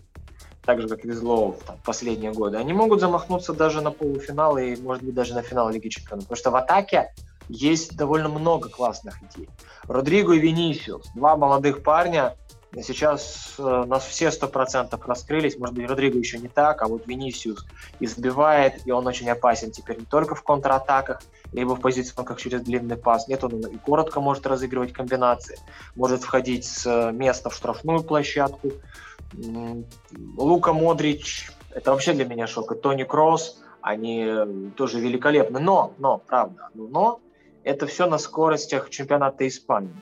так же, как везло в там, последние годы, они могут замахнуться даже на полуфинал и, может быть, даже на финал Лиги Чемпионов. Потому что в атаке есть довольно много классных идей. Родриго и Венисиус, два молодых парня, сейчас э, нас все сто процентов раскрылись. Может быть, Родриго еще не так, а вот Венисиус избивает, и он очень опасен теперь не только в контратаках, либо в позиционках через длинный пас. Нет, он и коротко может разыгрывать комбинации, может входить с э, места в штрафную площадку. Лука Модрич, это вообще для меня шок. И Тони Кросс, они тоже великолепны. Но, но, правда, но это все на скоростях чемпионата Испании.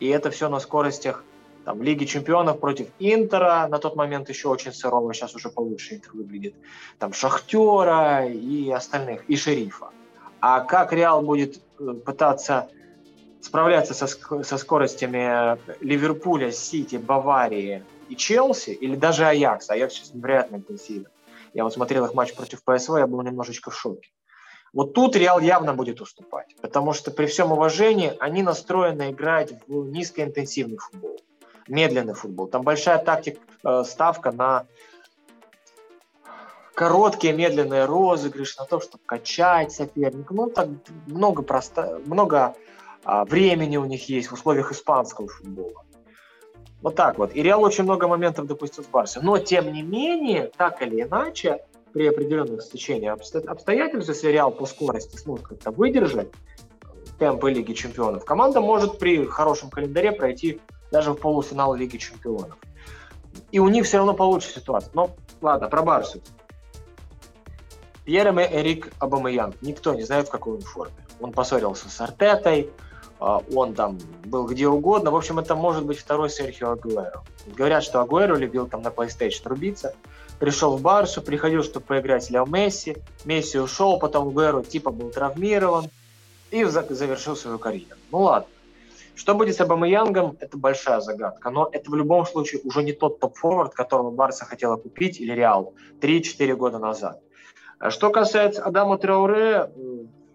И это все на скоростях там, Лиги чемпионов против Интера, на тот момент еще очень сырого, сейчас уже получше Интер выглядит, там Шахтера и остальных, и Шерифа. А как Реал будет э, пытаться справляться со, со скоростями Ливерпуля, Сити, Баварии и Челси, или даже Аякс, Аякс сейчас невероятно интенсивен. Я вот смотрел их матч против ПСВ, я был немножечко в шоке. Вот тут Реал явно будет уступать, потому что при всем уважении они настроены играть в низкоинтенсивный футбол, медленный футбол. Там большая тактика, э, ставка на короткие медленные розыгрыши, на то, чтобы качать соперника. Ну, так много, просто, много а, времени у них есть в условиях испанского футбола. Вот так вот. И Реал очень много моментов допустил с Барси. Но, тем не менее, так или иначе, при определенных стечениях обстоятельств, если Реал по скорости сможет как-то выдержать темпы Лиги Чемпионов, команда может при хорошем календаре пройти даже в полуфинал Лиги Чемпионов. И у них все равно получится ситуация. Но ладно, про Барсу. Пьер Эрик Абамаян. Никто не знает, в какой он форме. Он поссорился с Артетой, а, он там был где угодно. В общем, это может быть второй Серхио Агуэро. Говорят, что Агуэро любил там на PlayStation рубиться пришел в Барсу, приходил, чтобы поиграть Лео Месси. Месси ушел, потом Гуэро типа был травмирован и завершил свою карьеру. Ну ладно. Что будет с Абамаянгом, это большая загадка. Но это в любом случае уже не тот топ-форвард, которого Барса хотела купить, или Реал, 3-4 года назад. А что касается Адама Трауре,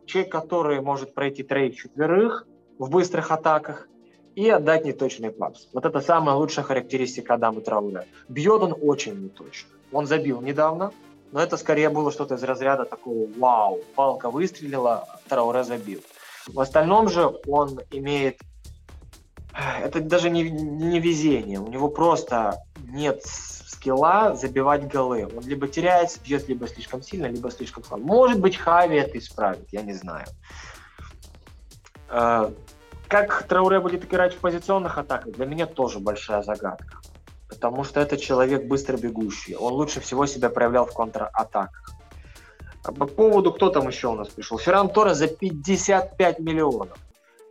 человек, который может пройти троих-четверых в быстрых атаках и отдать неточный пас. Вот это самая лучшая характеристика Адама Трауре. Бьет он очень неточно. Он забил недавно, но это скорее было что-то из разряда такого «Вау!» Палка выстрелила, Трауре забил. В остальном же он имеет... Это даже не, не везение. У него просто нет скилла забивать голы. Он либо теряется, бьет либо слишком сильно, либо слишком слабо. Может быть, Хави это исправит, я не знаю. Э, как Трауре будет играть в позиционных атаках, для меня тоже большая загадка потому что это человек быстро бегущий. Он лучше всего себя проявлял в контратаках. А по поводу, кто там еще у нас пришел? Ферран Тора за 55 миллионов.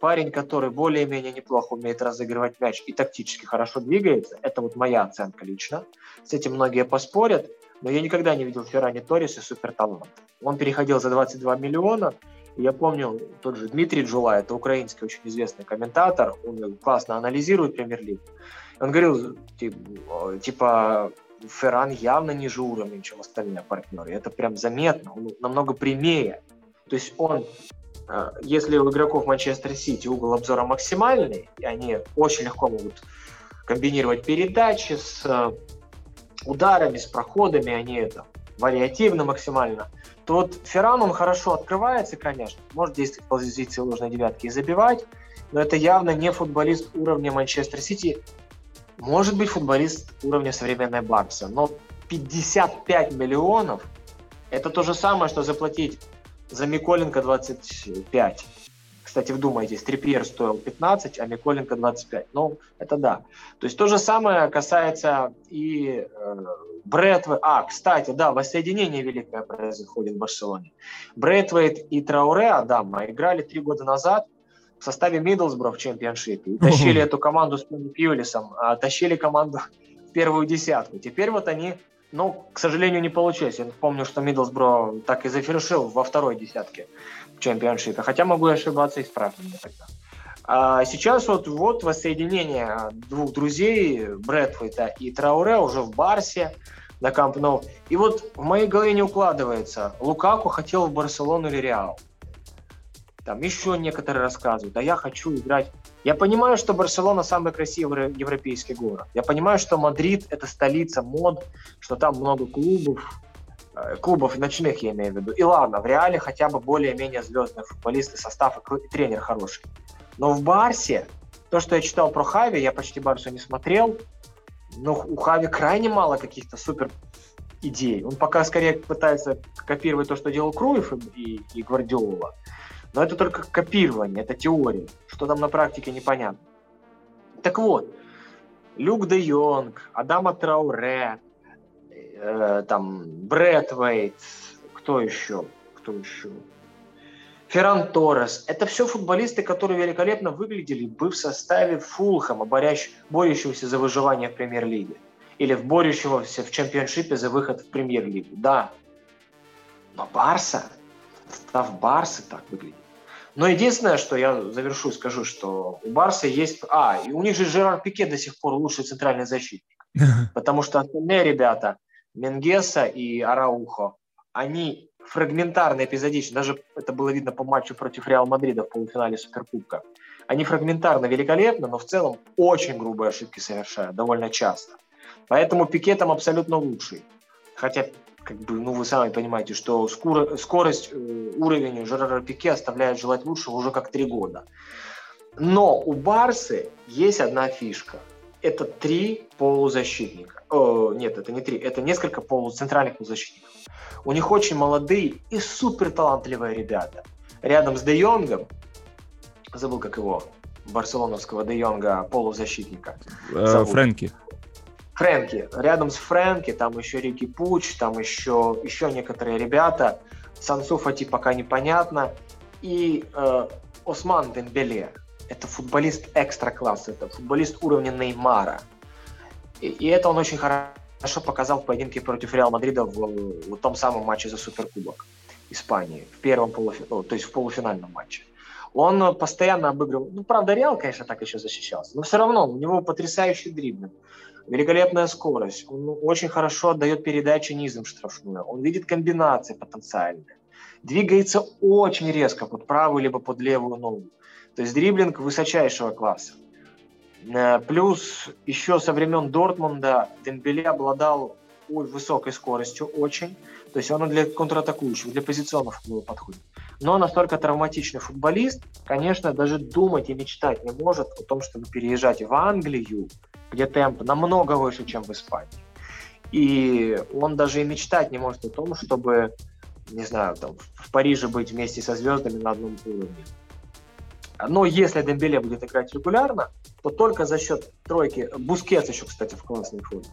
Парень, который более-менее неплохо умеет разыгрывать мяч и тактически хорошо двигается. Это вот моя оценка лично. С этим многие поспорят. Но я никогда не видел Феррани Торриса супер талант. Он переходил за 22 миллиона. Я помню, тот же Дмитрий Джула, это украинский очень известный комментатор, он классно анализирует премьер-лигу. Он говорил, типа, Ферран явно ниже уровня, чем остальные партнеры. Это прям заметно, он намного прямее. То есть он, э, если у игроков Манчестер Сити угол обзора максимальный, и они очень легко могут комбинировать передачи с э, ударами, с проходами, они это вариативно максимально, то вот Ферран, он хорошо открывается, конечно, может действовать в позиции ложной девятки и забивать, но это явно не футболист уровня Манчестер Сити, может быть футболист уровня современной Барса, но 55 миллионов – это то же самое, что заплатить за Миколенко 25. Кстати, вдумайтесь, Трипьер стоил 15, а Миколенко 25. Ну, это да. То есть то же самое касается и э, Брэдвей. А, кстати, да, воссоединение великое происходит в Барселоне. Брэдвейт и Трауре Адама играли три года назад в составе Миддлсбро в чемпионшипе. И тащили [laughs] эту команду с Пьюлисом, а тащили команду [laughs] в первую десятку. Теперь вот они, ну, к сожалению, не получилось. Я помню, что Миддлсбро так и завершил во второй десятке в чемпионшипе. Хотя могу ошибаться, исправьте меня тогда. А сейчас вот, вот воссоединение двух друзей, Брэдфейта и Трауре, уже в Барсе на Камп Ноу. И вот в моей голове не укладывается. Лукаку хотел в Барселону или Реал. Там еще некоторые рассказывают, а я хочу играть. Я понимаю, что Барселона самый красивый европейский город. Я понимаю, что Мадрид – это столица мод, что там много клубов, э, клубов ночных, я имею в виду. И ладно, в Реале хотя бы более-менее звездные футболисты, состав и тренер хороший. Но в Барсе, то, что я читал про Хави, я почти Барсу не смотрел, но у Хави крайне мало каких-то супер идей. Он пока скорее пытается копировать то, что делал Кройф и, и Гвардиола. Но это только копирование, это теория. Что там на практике непонятно. Так вот, Люк де Йонг, Адама Трауре, э, там, Брэд Вейт, кто еще? Кто еще? Ферран Торрес. Это все футболисты, которые великолепно выглядели бы в составе Фулхэма, борящ, борющегося за выживание в премьер-лиге. Или в борющегося в чемпионшипе за выход в премьер-лигу. Да. Но Барса, состав Барсы так выглядит. Но единственное, что я завершу, скажу, что у Барса есть... А, и у них же Жерар Пике до сих пор лучший центральный защитник. [laughs] Потому что остальные ребята, Менгеса и Араухо, они фрагментарно, эпизодично, даже это было видно по матчу против Реал Мадрида в полуфинале Суперкубка, они фрагментарно великолепны, но в целом очень грубые ошибки совершают довольно часто. Поэтому Пике там абсолютно лучший. Хотя, как бы, ну вы сами понимаете, что скоро, скорость, э, уровень Жерара Пике оставляет желать лучшего уже как три года. Но у Барсы есть одна фишка. Это три полузащитника. О, нет, это не три, это несколько полуцентральных полузащитников. У них очень молодые и супер талантливые ребята. Рядом с Де Йонгом, забыл как его, барселоновского Де Йонга, полузащитника. Э, Фрэнки. Фрэнки. Рядом с Фрэнки, там еще Рики Пуч, там еще, еще некоторые ребята. Сансу Фати пока непонятно. И э, Осман Дембеле. Это футболист экстра класса, это футболист уровня Неймара. И, и это он очень хорошо показал в поединке против Реал Мадрида в, в том самом матче за Суперкубок Испании, в первом полуфинале, то есть в полуфинальном матче. Он постоянно обыгрывал, ну, правда, Реал, конечно, так еще защищался, но все равно у него потрясающий дриблинг, великолепная скорость, он очень хорошо отдает передачи низом штрафную, он видит комбинации потенциальные, двигается очень резко под правую либо под левую ногу. То есть дриблинг высочайшего класса. Э, плюс еще со времен Дортмунда Дембеле обладал высокой скоростью очень. То есть он для контратакующих, для позиционных подходит. Но настолько травматичный футболист, конечно, даже думать и мечтать не может о том, чтобы переезжать в Англию, где темп намного выше, чем в Испании. И он даже и мечтать не может о том, чтобы, не знаю, там, в Париже быть вместе со звездами на одном уровне. Но если Дембеле будет играть регулярно, то только за счет тройки, Бускетс еще, кстати, в классной форме,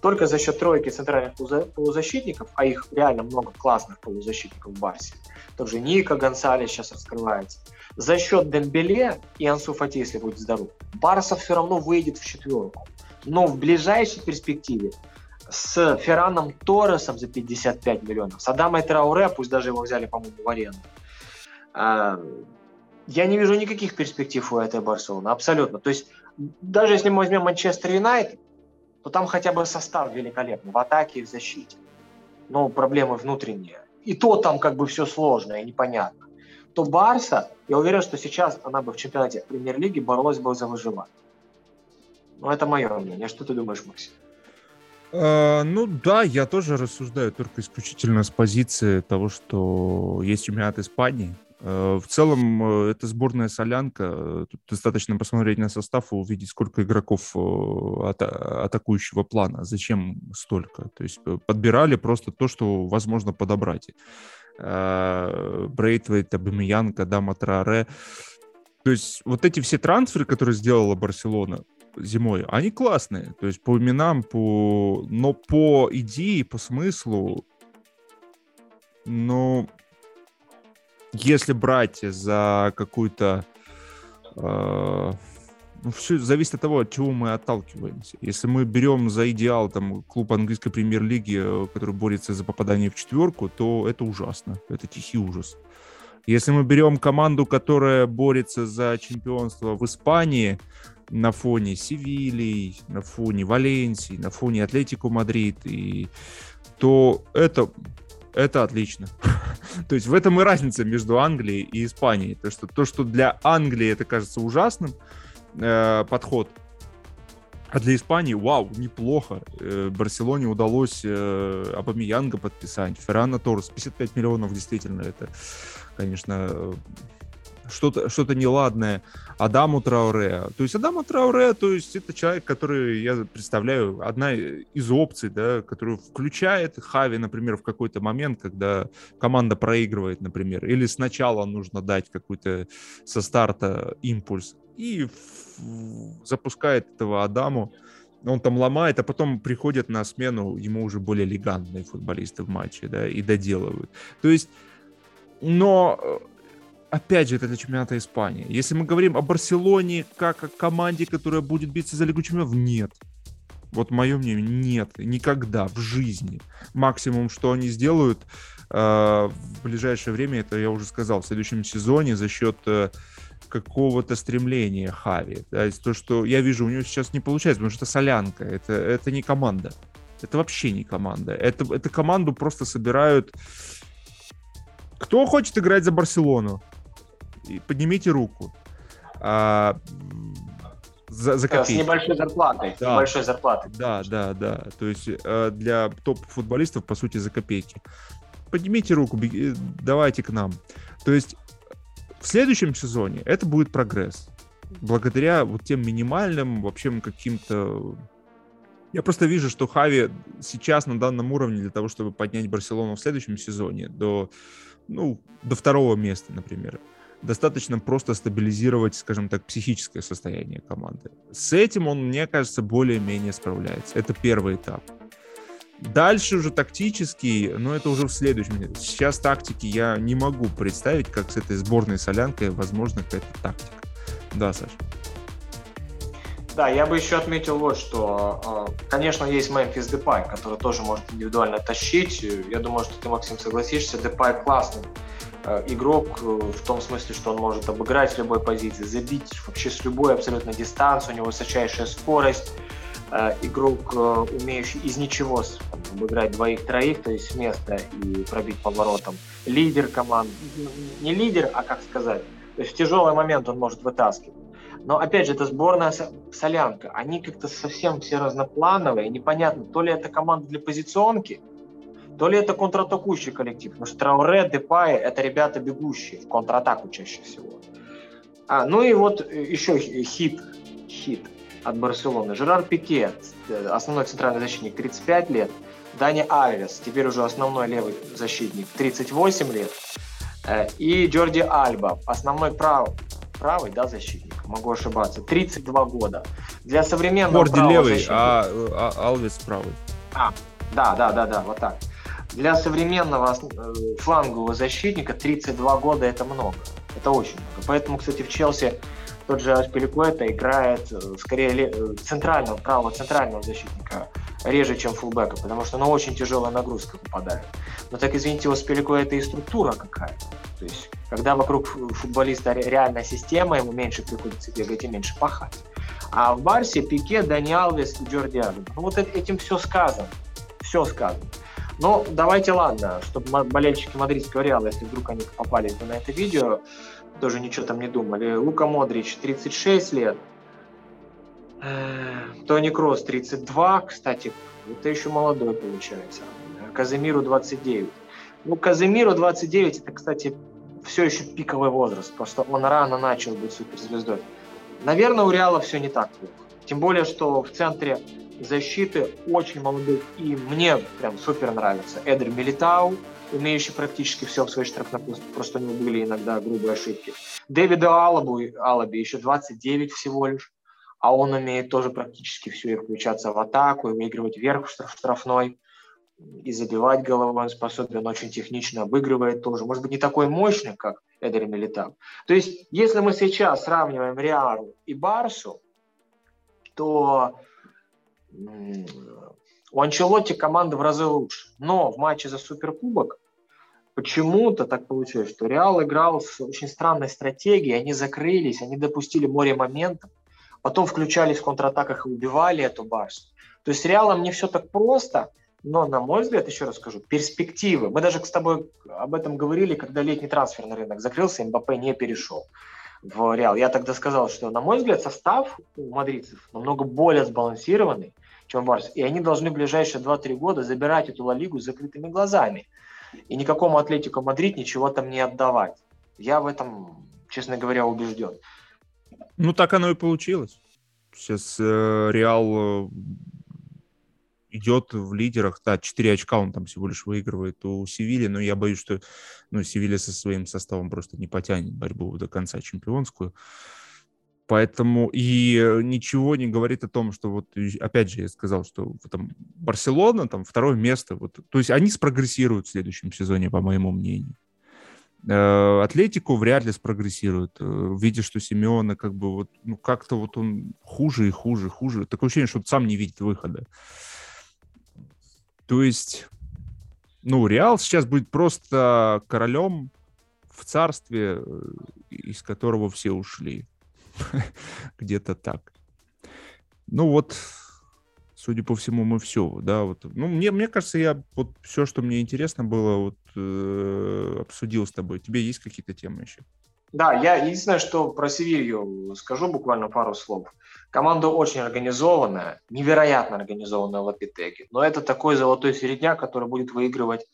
только за счет тройки центральных полузащитников, а их реально много классных полузащитников в Барсе, тот же Ника Гонсалес сейчас раскрывается, за счет Дембеле и Ансу Фати, если будет здоров, Барса все равно выйдет в четверку. Но в ближайшей перспективе с Ферраном Торресом за 55 миллионов, с Адамой Трауре, пусть даже его взяли, по-моему, в аренду, а, я не вижу никаких перспектив у этой Барселоны, абсолютно. То есть даже если мы возьмем Манчестер Юнайтед, то там хотя бы состав великолепный в атаке и в защите. Но проблемы внутренние. И то там как бы все сложно и непонятно. То Барса, я уверен, что сейчас она бы в чемпионате премьер-лиги боролась бы за выживание. Ну, это мое мнение. Что ты думаешь, Максим? Uh, ну да, я тоже рассуждаю только исключительно с позиции того, что есть чемпионат Испании, в целом, э, это сборная солянка. Тут достаточно посмотреть на состав и увидеть, сколько игроков э, ата- атакующего плана. Зачем столько? То есть подбирали просто то, что возможно подобрать. Брейтвейт, Абамиянка, Дама Траре. То есть вот эти все трансферы, которые сделала Барселона зимой, они классные. То есть по именам, по... но по идее, по смыслу, ну, если брать за какую-то... Э, ну, все зависит от того, от чего мы отталкиваемся. Если мы берем за идеал там, клуб английской премьер-лиги, э, который борется за попадание в четверку, то это ужасно. Это тихий ужас. Если мы берем команду, которая борется за чемпионство в Испании, на фоне Севилии, на фоне Валенсии, на фоне Атлетико Мадрид, и, то это, это отлично. [laughs] то есть в этом и разница между Англией и Испанией. То, что, то, что для Англии это кажется ужасным, э, подход, а для Испании, вау, неплохо. Э, Барселоне удалось э, Абамиянга подписать. Феррано Торрес, 55 миллионов, действительно, это, конечно, что-то что неладное Адаму Трауре. То есть Адаму Трауре, то есть это человек, который, я представляю, одна из опций, да, которую включает Хави, например, в какой-то момент, когда команда проигрывает, например, или сначала нужно дать какой-то со старта импульс и запускает этого Адаму, он там ломает, а потом приходят на смену ему уже более элегантные футболисты в матче, да, и доделывают. То есть, но э, опять же, это для чемпионата Испании. Если мы говорим о Барселоне как о команде, которая будет биться за Лигу Чемпионов, нет. Вот мое мнение, нет, никогда в жизни. Максимум, что они сделают э, в ближайшее время, это я уже сказал, в следующем сезоне за счет э, какого-то стремления Хави. Есть то, что я вижу, у него сейчас не получается, потому что это солянка, это, это не команда. Это вообще не команда. Это, это команду просто собирают... Кто хочет играть за Барселону? Поднимите руку. А, за, за копейки. С небольшой зарплатой. Да. С небольшой зарплатой. Да, да, да. То есть э, для топ-футболистов, по сути, за копейки. Поднимите руку, беги, давайте к нам. То есть в следующем сезоне это будет прогресс. Благодаря вот тем минимальным вообще каким-то... Я просто вижу, что Хави сейчас на данном уровне для того, чтобы поднять Барселону в следующем сезоне до, ну, до второго места, например, достаточно просто стабилизировать, скажем так, психическое состояние команды. С этим он, мне кажется, более-менее справляется. Это первый этап. Дальше уже тактический, но это уже в следующем. Сейчас тактики я не могу представить, как с этой сборной солянкой возможно какая-то тактика. Да, Саша. Да, я бы еще отметил вот, что, э, конечно, есть Мемфис Депай, который тоже может индивидуально тащить. Я думаю, что ты, Максим, согласишься. Депай классный игрок э, в том смысле, что он может обыграть с любой позиции, забить вообще с любой абсолютно дистанции, у него высочайшая скорость, э, игрок, умеющий из ничего обыграть двоих-троих, то есть с места и пробить поворотом. Лидер команды, не лидер, а как сказать, то есть в тяжелый момент он может вытаскивать. Но опять же, это сборная солянка. Они как-то совсем все разноплановые, непонятно, то ли это команда для позиционки – то ли это контратакующий коллектив, потому что Трауре, Депай – это ребята бегущие в контратаку чаще всего. А, ну и вот еще хит, хит от Барселоны. Жерар Пике, основной центральный защитник, 35 лет. Дани Альвес, теперь уже основной левый защитник, 38 лет. Э, и Джорди Альба, основной прав, правый да, защитник, могу ошибаться, 32 года. Для современного Джорди левый, защитника... а, а Альвес правый. А, да, да, да, да, вот так. Для современного э, флангового защитника 32 года это много. Это очень много. Поэтому, кстати, в Челси тот же Аспиликуэта играет э, скорее э, центрального, правого центрального защитника реже, чем фулбека, потому что на очень тяжелая нагрузка попадает. Но так, извините, у Аспиликуэта и структура какая-то. То есть, когда вокруг футболиста реальная система, ему меньше приходится бегать и меньше пахать. А в Барсе Пике, Дани Алвес и Джорди. Ну вот этим все сказано. Все сказано. Ну, давайте, ладно, чтобы болельщики мадридского Реала, если вдруг они попались бы на это видео, тоже ничего там не думали. Лука Модрич, 36 лет. Э, Тони Кросс, 32, кстати, это еще молодой получается. Казимиру 29. Ну, Казимиру 29, это, кстати, все еще пиковый возраст. Просто он рано начал быть суперзвездой. Наверное, у Реала все не так плохо. Тем более, что в центре защиты очень молодых. И мне прям супер нравится. Эдер Милитау, умеющий практически все в своей штрафной просто у него были иногда грубые ошибки. Дэвиду Алабу, Алаби еще 29 всего лишь, а он умеет тоже практически все и включаться в атаку, и выигрывать вверх в штрафной, и забивать головой он способен, он очень технично обыгрывает тоже. Может быть, не такой мощный, как Эдер Милитау. То есть, если мы сейчас сравниваем Реару и Барсу, то у Анчелотти команда в разы лучше. Но в матче за Суперкубок почему-то так получилось, что Реал играл с очень странной стратегией, они закрылись, они допустили море моментов, потом включались в контратаках и убивали эту Барсу. То есть с Реалом не все так просто, но, на мой взгляд, еще раз скажу, перспективы. Мы даже с тобой об этом говорили, когда летний трансферный рынок закрылся, МБП не перешел в Реал. Я тогда сказал, что, на мой взгляд, состав у мадридцев намного более сбалансированный, чем Барс. И они должны в ближайшие 2-3 года забирать эту Ла Лигу с закрытыми глазами. И никакому Атлетику Мадрид ничего там не отдавать. Я в этом, честно говоря, убежден. Ну, так оно и получилось. Сейчас э, Реал э, идет в лидерах. Да, 4 очка он там всего лишь выигрывает у Севили, но я боюсь, что ну, Севилья со своим составом просто не потянет борьбу до конца чемпионскую. Поэтому и ничего не говорит о том, что вот, опять же, я сказал, что там Барселона, там второе место, вот, то есть они спрогрессируют в следующем сезоне, по моему мнению. Э, Атлетику вряд ли спрогрессирует, э, видя, что Симеона как бы вот, ну, как-то вот он хуже и хуже, хуже. Такое ощущение, что он сам не видит выхода. То есть, ну, Реал сейчас будет просто королем в царстве, э, из которого все ушли. [laughs] Где-то так. Ну вот, судя по всему, мы все, да, вот. Ну, мне, мне кажется, я вот все, что мне интересно было, вот э, обсудил с тобой. Тебе есть какие-то темы еще? Да, я единственное, что про Севилью скажу буквально пару слов. Команда очень организованная, невероятно организованная в Лапитеге. Но это такой золотой середняк, который будет выигрывать,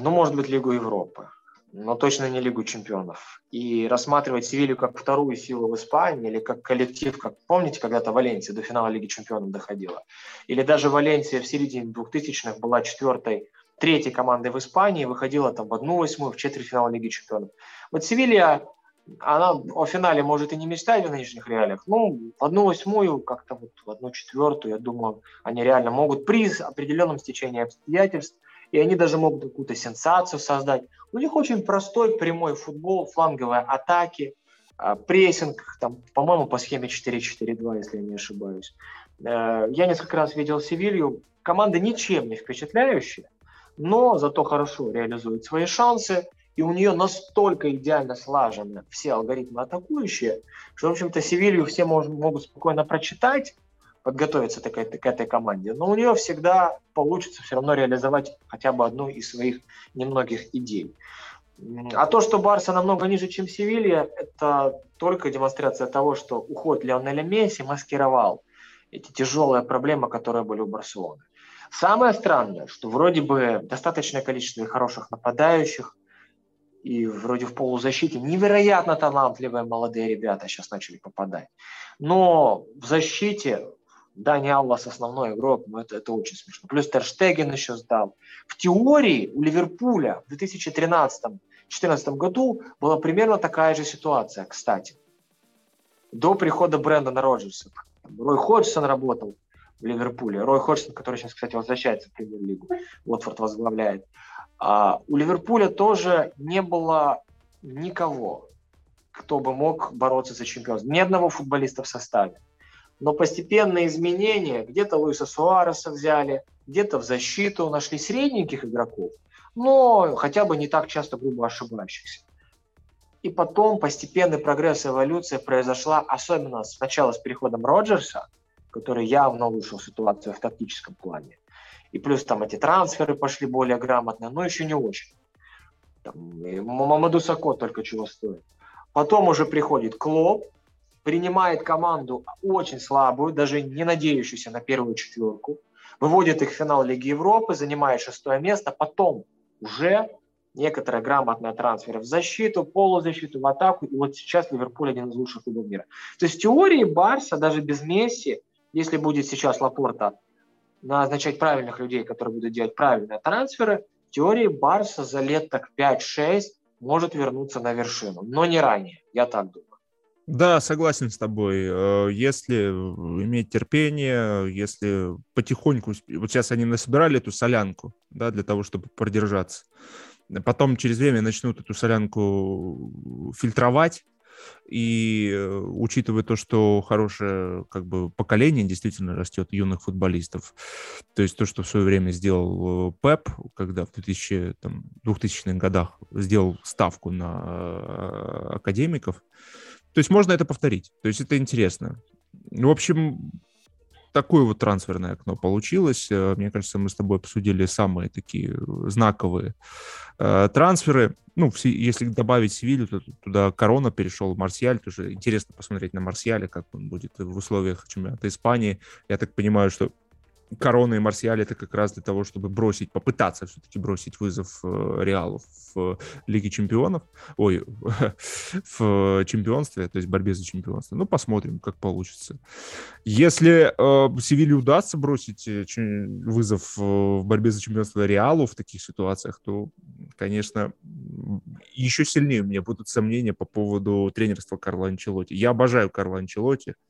ну, может быть, Лигу Европы но точно не Лигу чемпионов. И рассматривать Севилью как вторую силу в Испании или как коллектив, как помните, когда-то Валенсия до финала Лиги чемпионов доходила. Или даже Валенсия в середине 2000-х была четвертой, третьей командой в Испании, выходила там в одну восьмую, в четвертьфинал Лиги чемпионов. Вот Севилья, она о финале может и не мечтает в нынешних реалиях, но в одну восьмую, как-то вот в одну четвертую, я думаю, они реально могут при определенном стечении обстоятельств – и они даже могут какую-то сенсацию создать. У них очень простой прямой футбол, фланговые атаки, а, прессинг, там, по-моему, по схеме 4-4-2, если я не ошибаюсь. Э, я несколько раз видел Севилью. Команда ничем не впечатляющая, но зато хорошо реализует свои шансы, и у нее настолько идеально слажены все алгоритмы атакующие, что, в общем-то, Севилью все могут спокойно прочитать, подготовиться этой, к этой команде. Но у нее всегда получится все равно реализовать хотя бы одну из своих немногих идей. А то, что Барса намного ниже, чем Севилья, это только демонстрация того, что уход Леонеля Месси маскировал эти тяжелые проблемы, которые были у Барселоны. Самое странное, что вроде бы достаточное количество хороших нападающих, и вроде в полузащите невероятно талантливые молодые ребята сейчас начали попадать. Но в защите Дани Аллас основной игрок, но это, это очень смешно. Плюс Терштеген еще сдал. В теории у Ливерпуля в 2013-2014 году была примерно такая же ситуация, кстати. До прихода Брэндона Роджерса. Рой Ходжсон работал в Ливерпуле. Рой Ходжсон, который сейчас, кстати, возвращается в премьер-лигу. Уотфорд возглавляет. А у Ливерпуля тоже не было никого, кто бы мог бороться за чемпионство. Ни одного футболиста в составе но постепенные изменения, где-то Луиса Суареса взяли, где-то в защиту нашли средненьких игроков, но хотя бы не так часто грубо ошибающихся. И потом постепенный прогресс, эволюция произошла, особенно сначала с переходом Роджерса, который явно улучшил ситуацию в тактическом плане. И плюс там эти трансферы пошли более грамотно, но еще не очень. Там, Мамаду Сако только чего стоит. Потом уже приходит Клоп, принимает команду очень слабую, даже не надеющуюся на первую четверку, выводит их в финал Лиги Европы, занимает шестое место, потом уже некоторые грамотные трансферы в защиту, полузащиту, в атаку, и вот сейчас Ливерпуль один из лучших клубов мира. То есть в теории Барса даже без Месси, если будет сейчас Лапорта назначать правильных людей, которые будут делать правильные трансферы, в теории Барса за лет так 5-6 может вернуться на вершину, но не ранее, я так думаю. Да, согласен с тобой. Э, если иметь терпение, если потихоньку... Вот сейчас они насобирали эту солянку, да, для того, чтобы продержаться. Потом через время начнут эту солянку фильтровать, И э, учитывая то, что хорошее как бы поколение действительно растет юных футболистов, то есть то, что в свое время сделал э, Пеп, когда в 2000, там, 2000-х годах сделал ставку на академиков, то есть можно это повторить. То есть это интересно. В общем, такое вот трансферное окно получилось. Э, мне кажется, мы с тобой обсудили самые такие знаковые э, трансферы. Ну, если добавить Севилью, то туда Корона перешел, Марсиаль. Тоже интересно посмотреть на Марсиаля, как он будет в условиях чемпионата Испании. Я так понимаю, что Корона и Марсиаль это как раз для того, чтобы бросить, попытаться все-таки бросить вызов э, Реалу в Лиге Чемпионов, ой, [laughs] в чемпионстве, то есть борьбе за чемпионство. Ну, посмотрим, как получится. Если э, Севиле удастся бросить э, вызов э, в борьбе за чемпионство Реалу в таких ситуациях, то, конечно, еще сильнее у меня будут сомнения по поводу тренерства Карла Анчелоти. Я обожаю Карла Анчелоти, Э,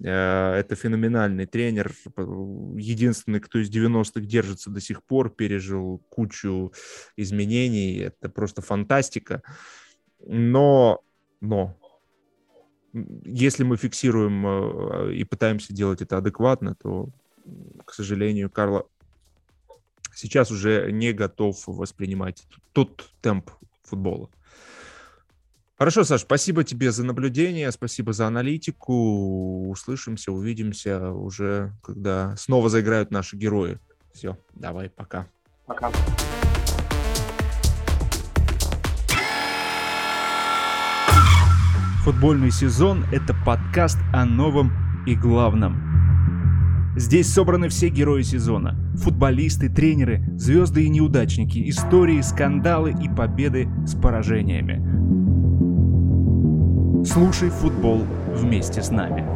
это феноменальный тренер, единственный, кто из 90-х держится до сих пор, пережил кучу изменений, это просто фантастика. Но, но, если мы фиксируем э, и пытаемся делать это адекватно, то, к сожалению, Карло сейчас уже не готов воспринимать тот темп футбола. Хорошо, Саш, спасибо тебе за наблюдение, спасибо за аналитику. Услышимся, увидимся уже, когда снова заиграют наши герои. Все, давай, пока. Пока. Футбольный сезон – это подкаст о новом и главном. Здесь собраны все герои сезона. Футболисты, тренеры, звезды и неудачники, истории, скандалы и победы с поражениями. Слушай футбол вместе с нами.